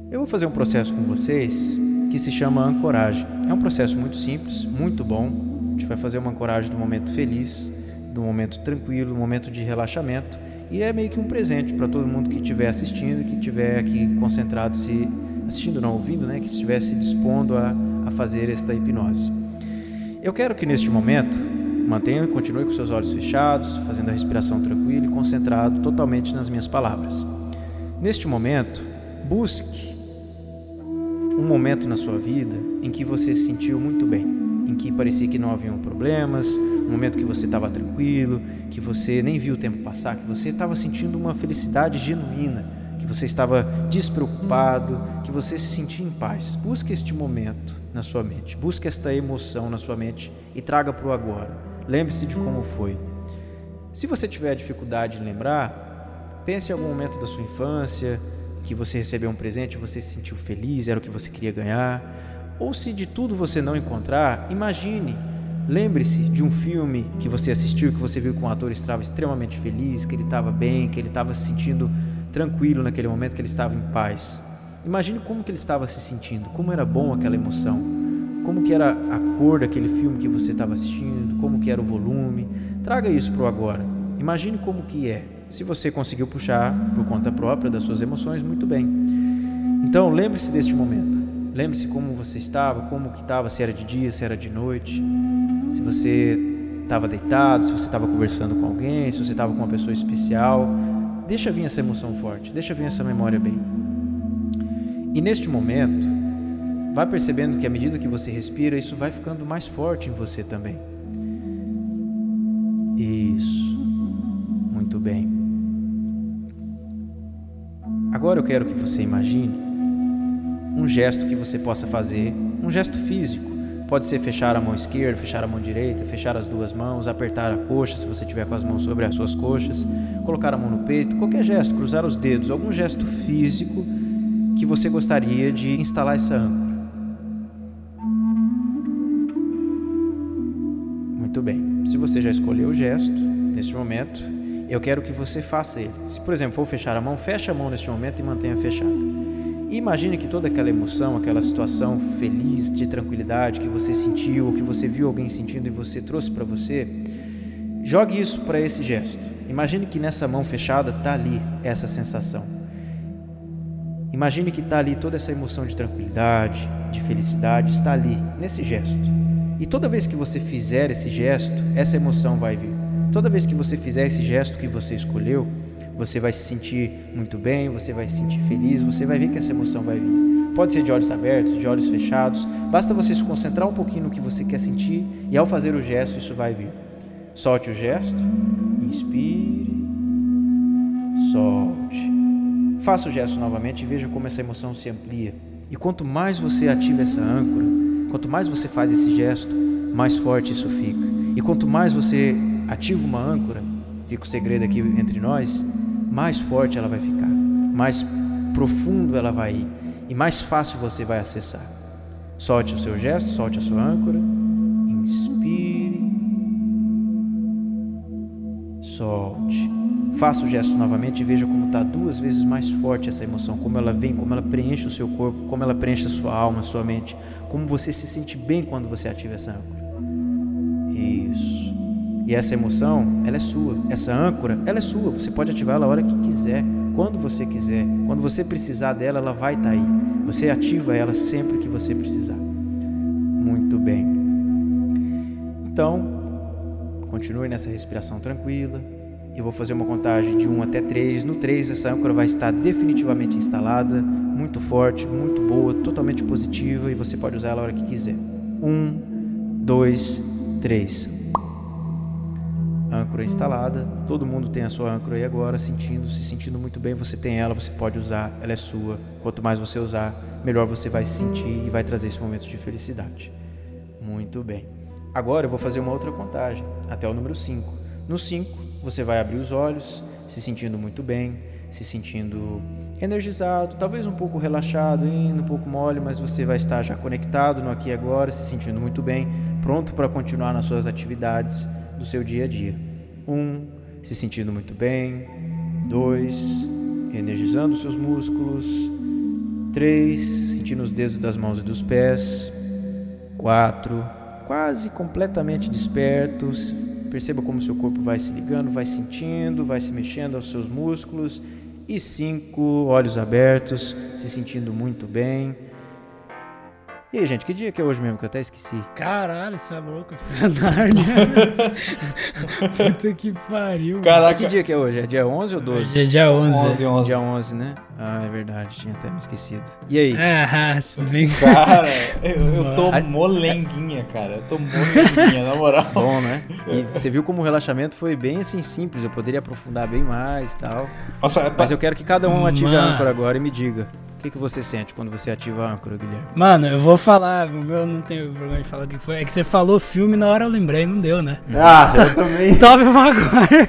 Eu vou fazer um processo com vocês que se chama ancoragem. É um processo muito simples, muito bom. A gente vai fazer uma ancoragem do momento feliz, do momento tranquilo, do momento de relaxamento e é meio que um presente para todo mundo que estiver assistindo, que estiver aqui concentrado, se assistindo, não ouvindo, né, que estiver se dispondo a, a fazer esta hipnose. Eu quero que neste momento mantenha, continue com seus olhos fechados, fazendo a respiração tranquila e concentrado totalmente nas minhas palavras. Neste momento, busque um momento na sua vida em que você se sentiu muito bem em que parecia que não haviam problemas, um momento que você estava tranquilo, que você nem viu o tempo passar, que você estava sentindo uma felicidade genuína, que você estava despreocupado, que você se sentia em paz. Busque este momento na sua mente, busque esta emoção na sua mente e traga para o agora. Lembre-se de como foi. Se você tiver dificuldade em lembrar, pense em algum momento da sua infância que você recebeu um presente, você se sentiu feliz, era o que você queria ganhar ou se de tudo você não encontrar, imagine, lembre-se de um filme que você assistiu, que você viu que um ator estava extremamente feliz, que ele estava bem, que ele estava se sentindo tranquilo naquele momento, que ele estava em paz. Imagine como que ele estava se sentindo, como era bom aquela emoção, como que era a cor daquele filme que você estava assistindo, como que era o volume. Traga isso para o agora. Imagine como que é. Se você conseguiu puxar por conta própria das suas emoções, muito bem. Então, lembre-se deste momento. Lembre-se como você estava, como que estava, se era de dia, se era de noite, se você estava deitado, se você estava conversando com alguém, se você estava com uma pessoa especial. Deixa vir essa emoção forte, deixa vir essa memória bem. E neste momento, vai percebendo que à medida que você respira, isso vai ficando mais forte em você também. Isso. Muito bem. Agora eu quero que você imagine um gesto que você possa fazer, um gesto físico. Pode ser fechar a mão esquerda, fechar a mão direita, fechar as duas mãos, apertar a coxa se você tiver com as mãos sobre as suas coxas, colocar a mão no peito, qualquer gesto, cruzar os dedos, algum gesto físico que você gostaria de instalar essa âncora. Muito bem. Se você já escolheu o gesto, neste momento, eu quero que você faça ele. Se, por exemplo, for fechar a mão, feche a mão neste momento e mantenha fechada. Imagine que toda aquela emoção, aquela situação feliz, de tranquilidade que você sentiu, ou que você viu alguém sentindo e você trouxe para você, jogue isso para esse gesto. Imagine que nessa mão fechada está ali essa sensação. Imagine que está ali toda essa emoção de tranquilidade, de felicidade, está ali, nesse gesto. E toda vez que você fizer esse gesto, essa emoção vai vir. Toda vez que você fizer esse gesto que você escolheu, você vai se sentir muito bem, você vai se sentir feliz, você vai ver que essa emoção vai vir. Pode ser de olhos abertos, de olhos fechados, basta você se concentrar um pouquinho no que você quer sentir e ao fazer o gesto isso vai vir. Solte o gesto, inspire, solte. Faça o gesto novamente e veja como essa emoção se amplia. E quanto mais você ativa essa âncora, quanto mais você faz esse gesto, mais forte isso fica. E quanto mais você ativa uma âncora, fica o segredo aqui entre nós, mais forte ela vai ficar, mais profundo ela vai ir e mais fácil você vai acessar. Solte o seu gesto, solte a sua âncora, inspire, solte. Faça o gesto novamente e veja como está duas vezes mais forte essa emoção, como ela vem, como ela preenche o seu corpo, como ela preenche a sua alma, a sua mente, como você se sente bem quando você ativa essa âncora. Isso. E essa emoção, ela é sua. Essa âncora, ela é sua. Você pode ativá-la a hora que quiser, quando você quiser. Quando você precisar dela, ela vai estar tá aí. Você ativa ela sempre que você precisar. Muito bem. Então, continue nessa respiração tranquila. Eu vou fazer uma contagem de 1 até 3. No 3, essa âncora vai estar definitivamente instalada, muito forte, muito boa, totalmente positiva e você pode usar ela a hora que quiser. 1, 2, 3 âncora instalada, todo mundo tem a sua âncora aí agora, sentindo, se sentindo muito bem, você tem ela, você pode usar, ela é sua. Quanto mais você usar, melhor você vai se sentir e vai trazer esse momento de felicidade. Muito bem. Agora eu vou fazer uma outra contagem, até o número 5. No 5, você vai abrir os olhos, se sentindo muito bem, se sentindo energizado, talvez um pouco relaxado, indo um pouco mole, mas você vai estar já conectado no aqui e agora, se sentindo muito bem, pronto para continuar nas suas atividades do seu dia a dia. Um, se sentindo muito bem. Dois, energizando seus músculos. Três, sentindo os dedos das mãos e dos pés. Quatro, quase completamente despertos. Perceba como seu corpo vai se ligando, vai sentindo, vai se mexendo aos seus músculos. E cinco, olhos abertos, se sentindo muito bem e aí, gente, que dia que é hoje mesmo? Que eu até esqueci. Caralho, isso é louco. <laughs> Nárnia. <laughs> Puta que pariu. Caraca. Que dia que é hoje? É dia 11 ou 12? Hoje é dia 11. 11, 11. Dia 11, né? Ah, é verdade. Tinha até me esquecido. E aí? <laughs> Ah, tudo bem. Cara, eu, eu tô molenguinha, cara. Eu tô molenguinha, na moral. Bom, né? E você viu como o relaxamento foi bem assim simples. Eu poderia aprofundar bem mais e tal. Nossa, Mas eu quero que cada um ative Mano. a âncora agora e me diga. O que, que você sente quando você ativa a âncora, Guilherme? Mano, eu vou falar, o meu não tenho vergonha de falar o que foi. É que você falou filme na hora eu lembrei, não deu, né? <laughs> Ah, eu também. <laughs> Tobey <laughs> Maguire.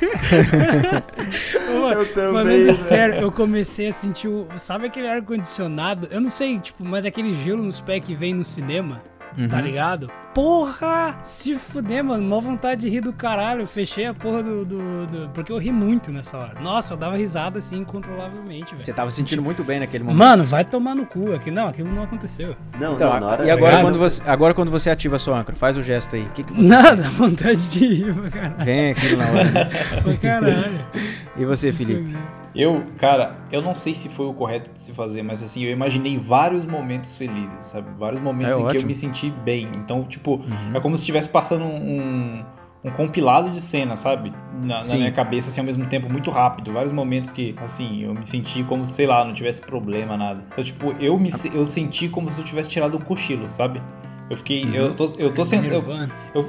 eu também. Né? sério, eu comecei a sentir o. Sabe aquele ar-condicionado? Eu não sei, tipo, mas aquele gelo nos pés que vem no cinema, tá uhum. tá ligado? porra, se fuder, mano. Mó vontade de rir do caralho. Eu fechei a porra do, do, do, Porque eu ri muito nessa hora. Nossa, eu dava risada assim incontrolavelmente, velho. Você tava sentindo muito bem naquele momento. Mano, vai tomar no cu. Aqui, não, aquilo não aconteceu. Não, então, não, hora... E agora quando, você, agora quando você ativa a sua âncora, faz o gesto aí. O que, que você Nada, sente? vontade de rir, pra caralho. Vem aquilo na hora. Né? pra caralho. E você, Felipe? Eu, cara, eu não sei se foi o correto de se fazer, mas assim, eu imaginei vários momentos felizes, sabe? Vários momentos é em ótimo. que eu me senti bem. Então, tipo, uhum. é como se estivesse passando um, um compilado de cenas, sabe? Na, na, minha cabeça, assim, ao mesmo tempo, muito rápido. Vários momentos que, assim, eu me senti como, sei lá, não tivesse problema, nada. Então, tipo, eu, me, eu senti como se eu tivesse tirado um cochilo, sabe? Eu fiquei. Eu tô, eu tô sentado.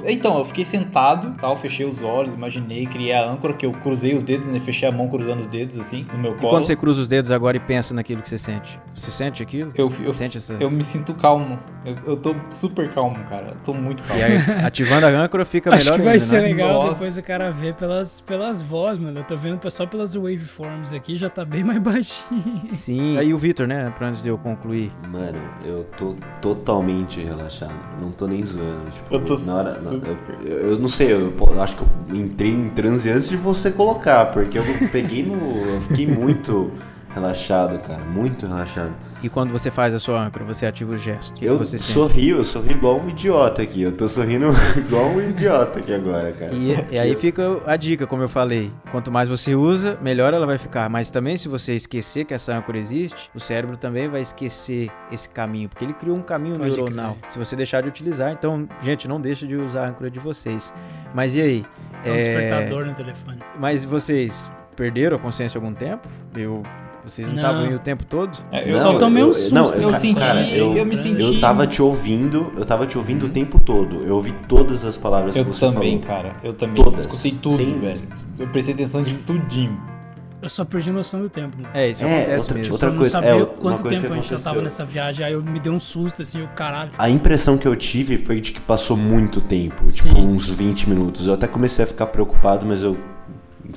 Então, eu fiquei sentado, tal, fechei os olhos, imaginei, criei a âncora, que eu cruzei os dedos, né? Fechei a mão cruzando os dedos, assim, no meu E colo. quando você cruza os dedos agora e pensa naquilo que você sente? Você sente aquilo? Eu, eu, Sente essa... eu me sinto calmo. Eu, eu tô super calmo, cara. Eu tô muito calmo. E aí, ativando a âncora fica Acho melhor que vai ainda, ser né? legal Nossa. depois o cara ver pelas, pelas vozes, mano. Eu tô vendo só pelas waveforms aqui, já tá bem mais <laughs> baixinho. Sim. Aí o Vitor, né? Pra antes de eu concluir. Mano, eu tô totalmente relaxado. Não tô nem zoando. Tipo, Eu tô na hora, super. eu, eu não sei, eu, eu acho que eu entrei em transe antes de você colocar, porque eu peguei no. Eu fiquei muito relaxado, cara. Muito relaxado. E quando você faz a sua âncora, você ativa o gesto. Eu você sente? sorrio, eu sorri igual um idiota aqui. Eu tô sorrindo <laughs> igual um idiota aqui agora, cara. E, e aí fica a dica, como eu falei. Quanto mais você usa, melhor ela vai ficar. Mas também, se você esquecer que essa âncora existe, o cérebro também vai esquecer esse caminho, porque ele criou um caminho Pode neuronal. Se você deixar de utilizar, então, gente, não deixa de usar a âncora de vocês. Mas e aí? É um É, despertador no telefone. Mas vocês perderam a consciência algum tempo? Eu, vocês não Não. estavam aí o tempo todo? É, eu, só tomei um susto, Não, eu cara, senti, cara, eu, eu, me senti. eu tava te ouvindo, eu tava te ouvindo o tempo todo. Eu ouvi todas as palavras Eu que você também, falou. cara. Eu também. Todas. Escutei tudo, Sem- velho. Eu prestei atenção de tudinho. Eu só perdi noção do tempo. Mano. É, isso É, acontece outra- mesmo. outra eu não coisa- sabia é, uma quanto coisa tempo que a gente já aconteceu. tava nessa viagem, aí eu me deu um susto, assim, o caralho. A impressão que eu tive foi de que passou muito tempo, Sim. tipo uns 20 minutos. Eu até comecei a ficar preocupado, mas eu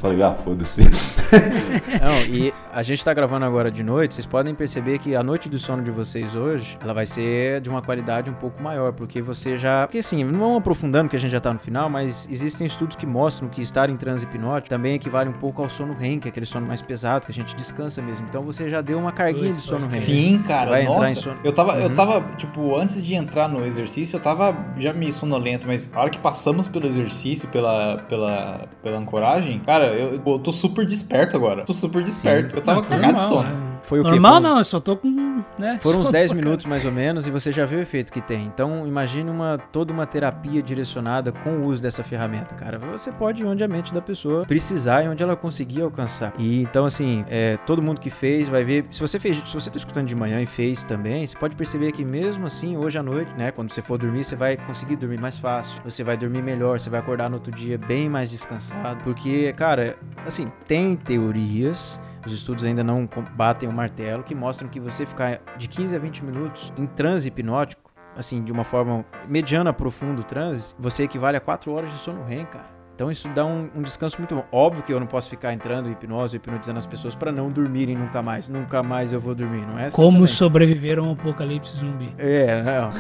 falei, ah, foda-se. <laughs> Não, e a gente tá gravando agora de noite, vocês podem perceber que a noite do sono de vocês hoje, ela vai ser de uma qualidade um pouco maior, porque você já... Porque assim, não vamos aprofundando que a gente já tá no final, mas existem estudos que mostram que estar em transe hipnótico também equivale um pouco ao sono REM, que é aquele sono mais pesado, que a gente descansa mesmo. Então você já deu uma carguinha de sono REM. Sim, cara. vai nossa, entrar em sono- Eu tava, eu Uhum. tava, tipo, antes de entrar no exercício, eu tava já meio sonolento, mas a hora que passamos pelo exercício, pela, pela, pela ancoragem, cara, eu, eu tô super desperto agora. Tô super desperto. Eu tava Não, cagado de sono. né? Foi o? Normal uns- não, eu só tô com. Né, Foram uns sono 10 pra minutos mais ou menos e você já vê o efeito que tem. Então, imagine uma, toda uma terapia direcionada com o uso dessa ferramenta, cara. Você pode ir onde a mente da pessoa precisar e onde ela conseguir alcançar. E então, assim, é, todo mundo que fez vai ver. Se você fez, se você tá escutando de manhã e fez também, você pode perceber que mesmo assim, hoje à noite, né? Quando você for dormir, você vai conseguir dormir mais fácil. Você vai dormir melhor, você vai acordar no outro dia bem mais descansado. Porque, cara, assim, tem teorias. Os estudos ainda não batem o martelo que mostram que você ficar de 15 a 20 minutos em transe hipnótico, assim, de uma forma mediana profundo transe, você equivale a 4 horas de sono REM, cara. Então isso dá um, um descanso muito bom. Óbvio que eu não posso ficar entrando em hipnose, hipnotizando as pessoas para não dormirem nunca mais. Nunca mais eu vou dormir, não é assim Como também. sobreviver a um apocalipse zumbi. É, não.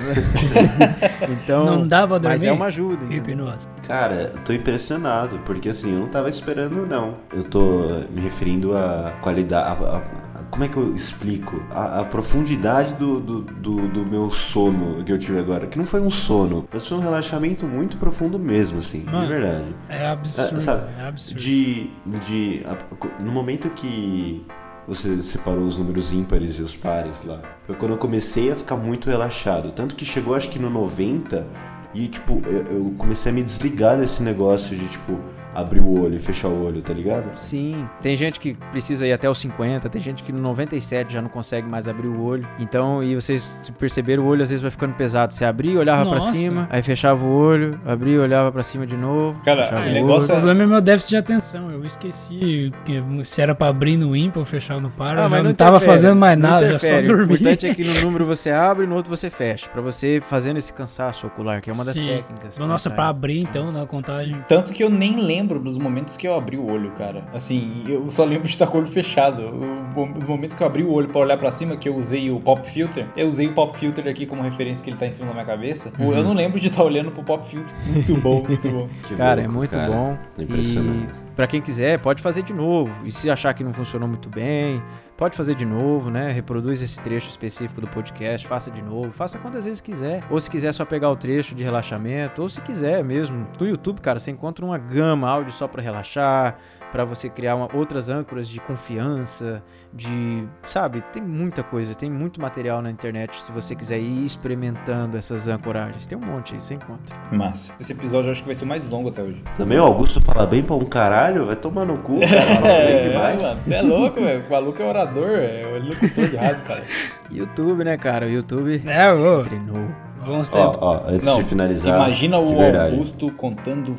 <laughs> então, não dá pra dormir? mas é uma ajuda, entendeu? Hipnose. Cara, eu tô impressionado, porque assim, eu não tava esperando, não. Eu tô me referindo à qualidade. a- a- como é que eu explico? A, a profundidade do, do, do, do meu sono que eu tive agora. Que não foi um sono, mas foi um relaxamento muito profundo mesmo, assim, de Mano, verdade. É absurdo, É, sabe, é absurdo. De. de no momento que você separou os números ímpares e os pares lá, foi quando eu comecei a ficar muito relaxado. Tanto que chegou acho que no 90 e, tipo, eu, eu comecei a me desligar desse negócio de, tipo, abrir o olho e fechar o olho, tá ligado? Sim, tem gente que precisa ir até os 50, tem gente que no 97 já não consegue mais abrir o olho. Então, e vocês perceberam, o olho às vezes vai ficando pesado. Você abria, olhava pra Nossa. cima, aí fechava o olho, abria, olhava pra cima de novo. Cara, o o negócio O problema é meu déficit de atenção. Eu esqueci que se era pra abrir no ímpar ou fechar no par. Ah, eu mas já não não tava fazendo mais nada, já só dormi. O importante é que no <laughs> número você abre e no outro você fecha. Pra você fazendo esse cansaço ocular, que é uma das Sim. técnicas. Nossa, pra abrir então na contagem. Tanto que eu nem lembro dos momentos que eu abri o olho, cara. Assim, eu só lembro de estar com o olho fechado. Os momentos que eu abri o olho pra olhar pra cima, que eu usei o pop filter, eu usei o pop filter aqui como referência que ele tá em cima da minha cabeça. Uhum. Eu não lembro de estar olhando pro pop filter. Muito bom, muito <laughs> bom. Que Cara, é louco, muito cara. bom. Impressionante. E pra quem quiser, pode fazer de novo. E se achar que não funcionou muito bem, pode fazer de novo, né? Reproduz esse trecho específico do podcast, faça de novo, faça quantas vezes quiser. Ou se quiser só pegar o trecho de relaxamento, ou se quiser mesmo. No YouTube, cara, você encontra uma gama áudio só pra relaxar, pra você criar uma- outras âncoras de confiança, de, sabe, tem muita coisa, tem muito material na internet se você quiser ir experimentando essas ancoragens. Tem um monte aí, você encontra. Massa. Esse episódio eu acho que vai ser o mais longo até hoje. Também o Augusto fala bem pra um caralho, vai tomar no cu, cara. Fala bem <laughs> demais. mano, você é louco, velho. O maluco é orador, é o locutor de rádio, cara. YouTube, né, cara? O YouTube É, ô. treinou. Bons Ó, tempos. ó, antes Não, de finalizar, Imagina o. Augusto contando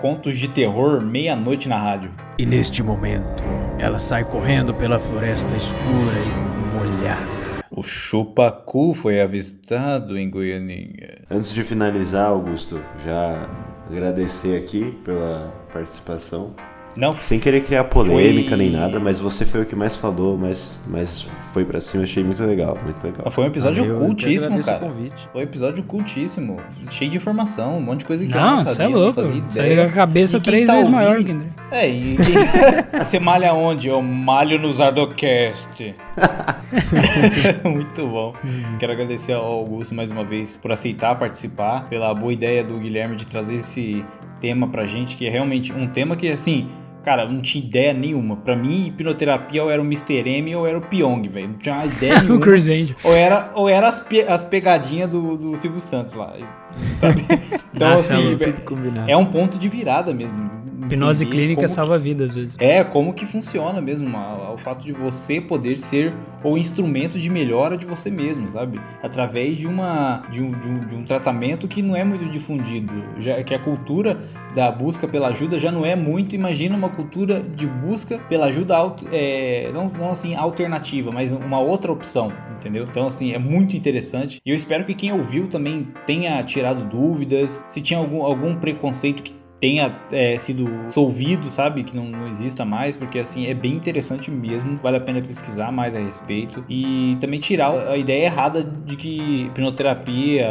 contos de terror meia-noite na rádio. E neste momento, ela sai correndo pela floresta escura e molhada. O chupacu foi avistado em Goianinha. Antes de finalizar, Augusto, já agradecer aqui pela participação. Não, Sem querer criar polêmica Foi- nem nada, mas você foi o que mais falou, mas, mas foi pra cima, achei muito legal, muito legal. foi um episódio Valeu, eu que cultíssimo, o cara. convite. Foi um episódio cultíssimo, cheio de informação, um monte de coisa que eu Não, não você é sabia, não louco. fazia Saiu com a cabeça quem três tá vezes maior ouvindo- que André. É, e <laughs> você malha onde? Eu malho no Zardocast. <laughs> Muito bom. Quero agradecer ao Augusto mais uma vez por aceitar participar, pela boa ideia do Guilherme de trazer esse tema pra gente, que é realmente um tema que, assim, cara, eu não tinha ideia nenhuma. Pra mim, hipnoterapia ou era o Mr. M ou era o Pyong, velho. Não tinha ideia <laughs> o nenhuma. Chris Angel. Ou era, ou era as, pe- as pegadinhas do, do Silvio Santos lá, sabe? <laughs> Então, Nossa, assim, é velho, Tudo combinado. é um ponto de virada mesmo. Hipnose Entender clínica salva vidas, às vezes. é, como que funciona mesmo a- o fato de você poder ser o instrumento de melhora de você mesmo, sabe? Através de, uma, de, um, de, um, de um tratamento que não é muito difundido. Já que a cultura da busca pela ajuda já não é muito. Imagina uma cultura de busca pela ajuda, é, não, não assim alternativa, mas uma outra opção, entendeu? Então, assim, é muito interessante. E eu espero que quem ouviu também tenha tirado dúvidas, se tinha algum, algum preconceito que tenha é, sido solvido, sabe? Que não, não exista mais, porque assim é bem interessante mesmo, vale a pena pesquisar mais a respeito e também tirar a ideia errada de que hipnoterapia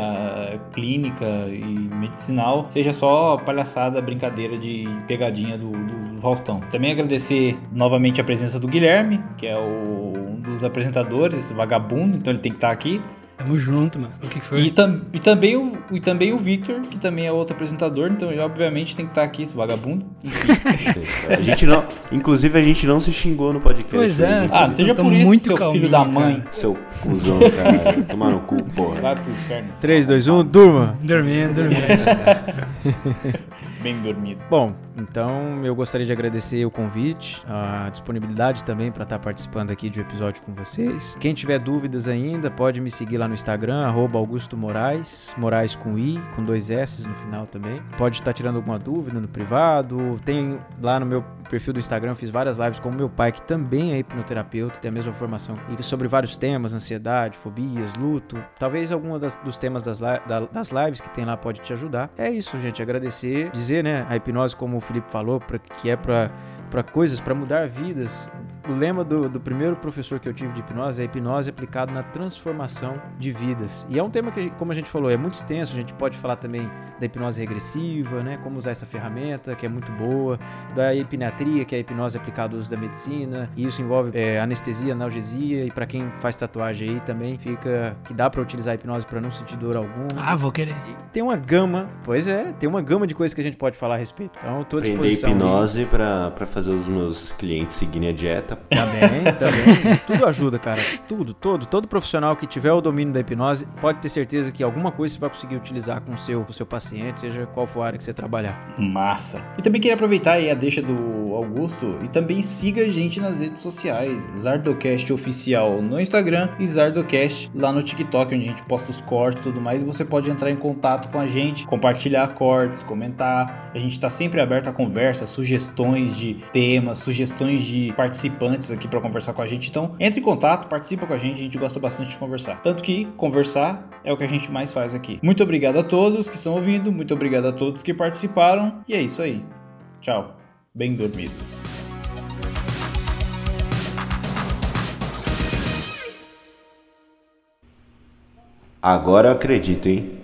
clínica e medicinal seja só palhaçada, brincadeira de pegadinha do, do, do Faustão. Também agradecer novamente a presença do Guilherme, que é o, um dos apresentadores, vagabundo, então ele tem que estar aqui. Tamo junto, mano. O que, foi? E, tam- e também o, e também o Victor, que também é outro apresentador, então ele obviamente tem que estar aqui, esse vagabundo. Enfim. <laughs> A gente não, inclusive a gente não se xingou no podcast. Pois é? Ah, seja por isso, muito seu calminho, filho da cara. mãe. Seu cuzão, cara. Tomar no cu, porra. Vai pro inferno. 3, 2, 1, durma! Dormindo, dormindo. <laughs> Bem dormido. Bom, então eu gostaria de agradecer o convite, a disponibilidade também para estar participando aqui de um episódio com vocês. Quem tiver dúvidas ainda, pode me seguir lá no Instagram, arroba Augusto Moraes, Moraes com I, com dois S no final também. Pode estar tirando alguma dúvida no privado. Tem lá no meu perfil do Instagram, fiz várias lives com o meu pai, que também é hipnoterapeuta, tem a mesma formação, e sobre vários temas, ansiedade, fobias, luto. Talvez algum das- dos temas das, li- da- das lives que tem lá pode te ajudar. É isso, gente. Agradecer, dizer, né, a hipnose, como o Felipe falou, pra, que é pra, pra coisas, pra mudar vidas. O lema do, do primeiro professor que eu tive de hipnose é hipnose aplicado na transformação de vidas. E é um tema que, como a gente falou, é muito extenso. A gente pode falar também da hipnose regressiva, né? Como usar essa ferramenta, que é muito boa. Da hipnatria, que é a hipnose aplicada ao uso da medicina. E isso envolve é, anestesia, analgesia. E para quem faz tatuagem aí também, fica que dá para utilizar a hipnose para não sentir dor alguma. Ah, vou querer. E tem uma gama, pois é, tem uma gama de coisas que a gente pode falar a respeito. Então, eu tô à Aprender disposição. hipnose pra, pra fazer os meus clientes seguirem a dieta. Também, também. Tudo ajuda, cara. Tudo, todo. Todo profissional que tiver o domínio da hipnose pode ter certeza que alguma coisa você vai conseguir utilizar com o seu, com o seu paciente, seja qual for a área que você trabalhar. Massa. E também queria aproveitar aí a deixa do Augusto e também siga a gente nas redes sociais. Zardocast Oficial no Instagram e Zardocast lá no TikTok, onde a gente posta os cortes e tudo mais. E você pode entrar em contato com a gente, compartilhar cortes, comentar. A gente está sempre aberto a conversa, sugestões de temas, sugestões de participantes aqui para conversar com a gente. Então, entre em contato, participa com a gente, a gente gosta bastante de conversar. Tanto que conversar é o que a gente mais faz aqui. Muito obrigado a todos que estão ouvindo, muito obrigado a todos que participaram e é isso aí. Tchau. Bem dormido. Agora eu acredito, hein?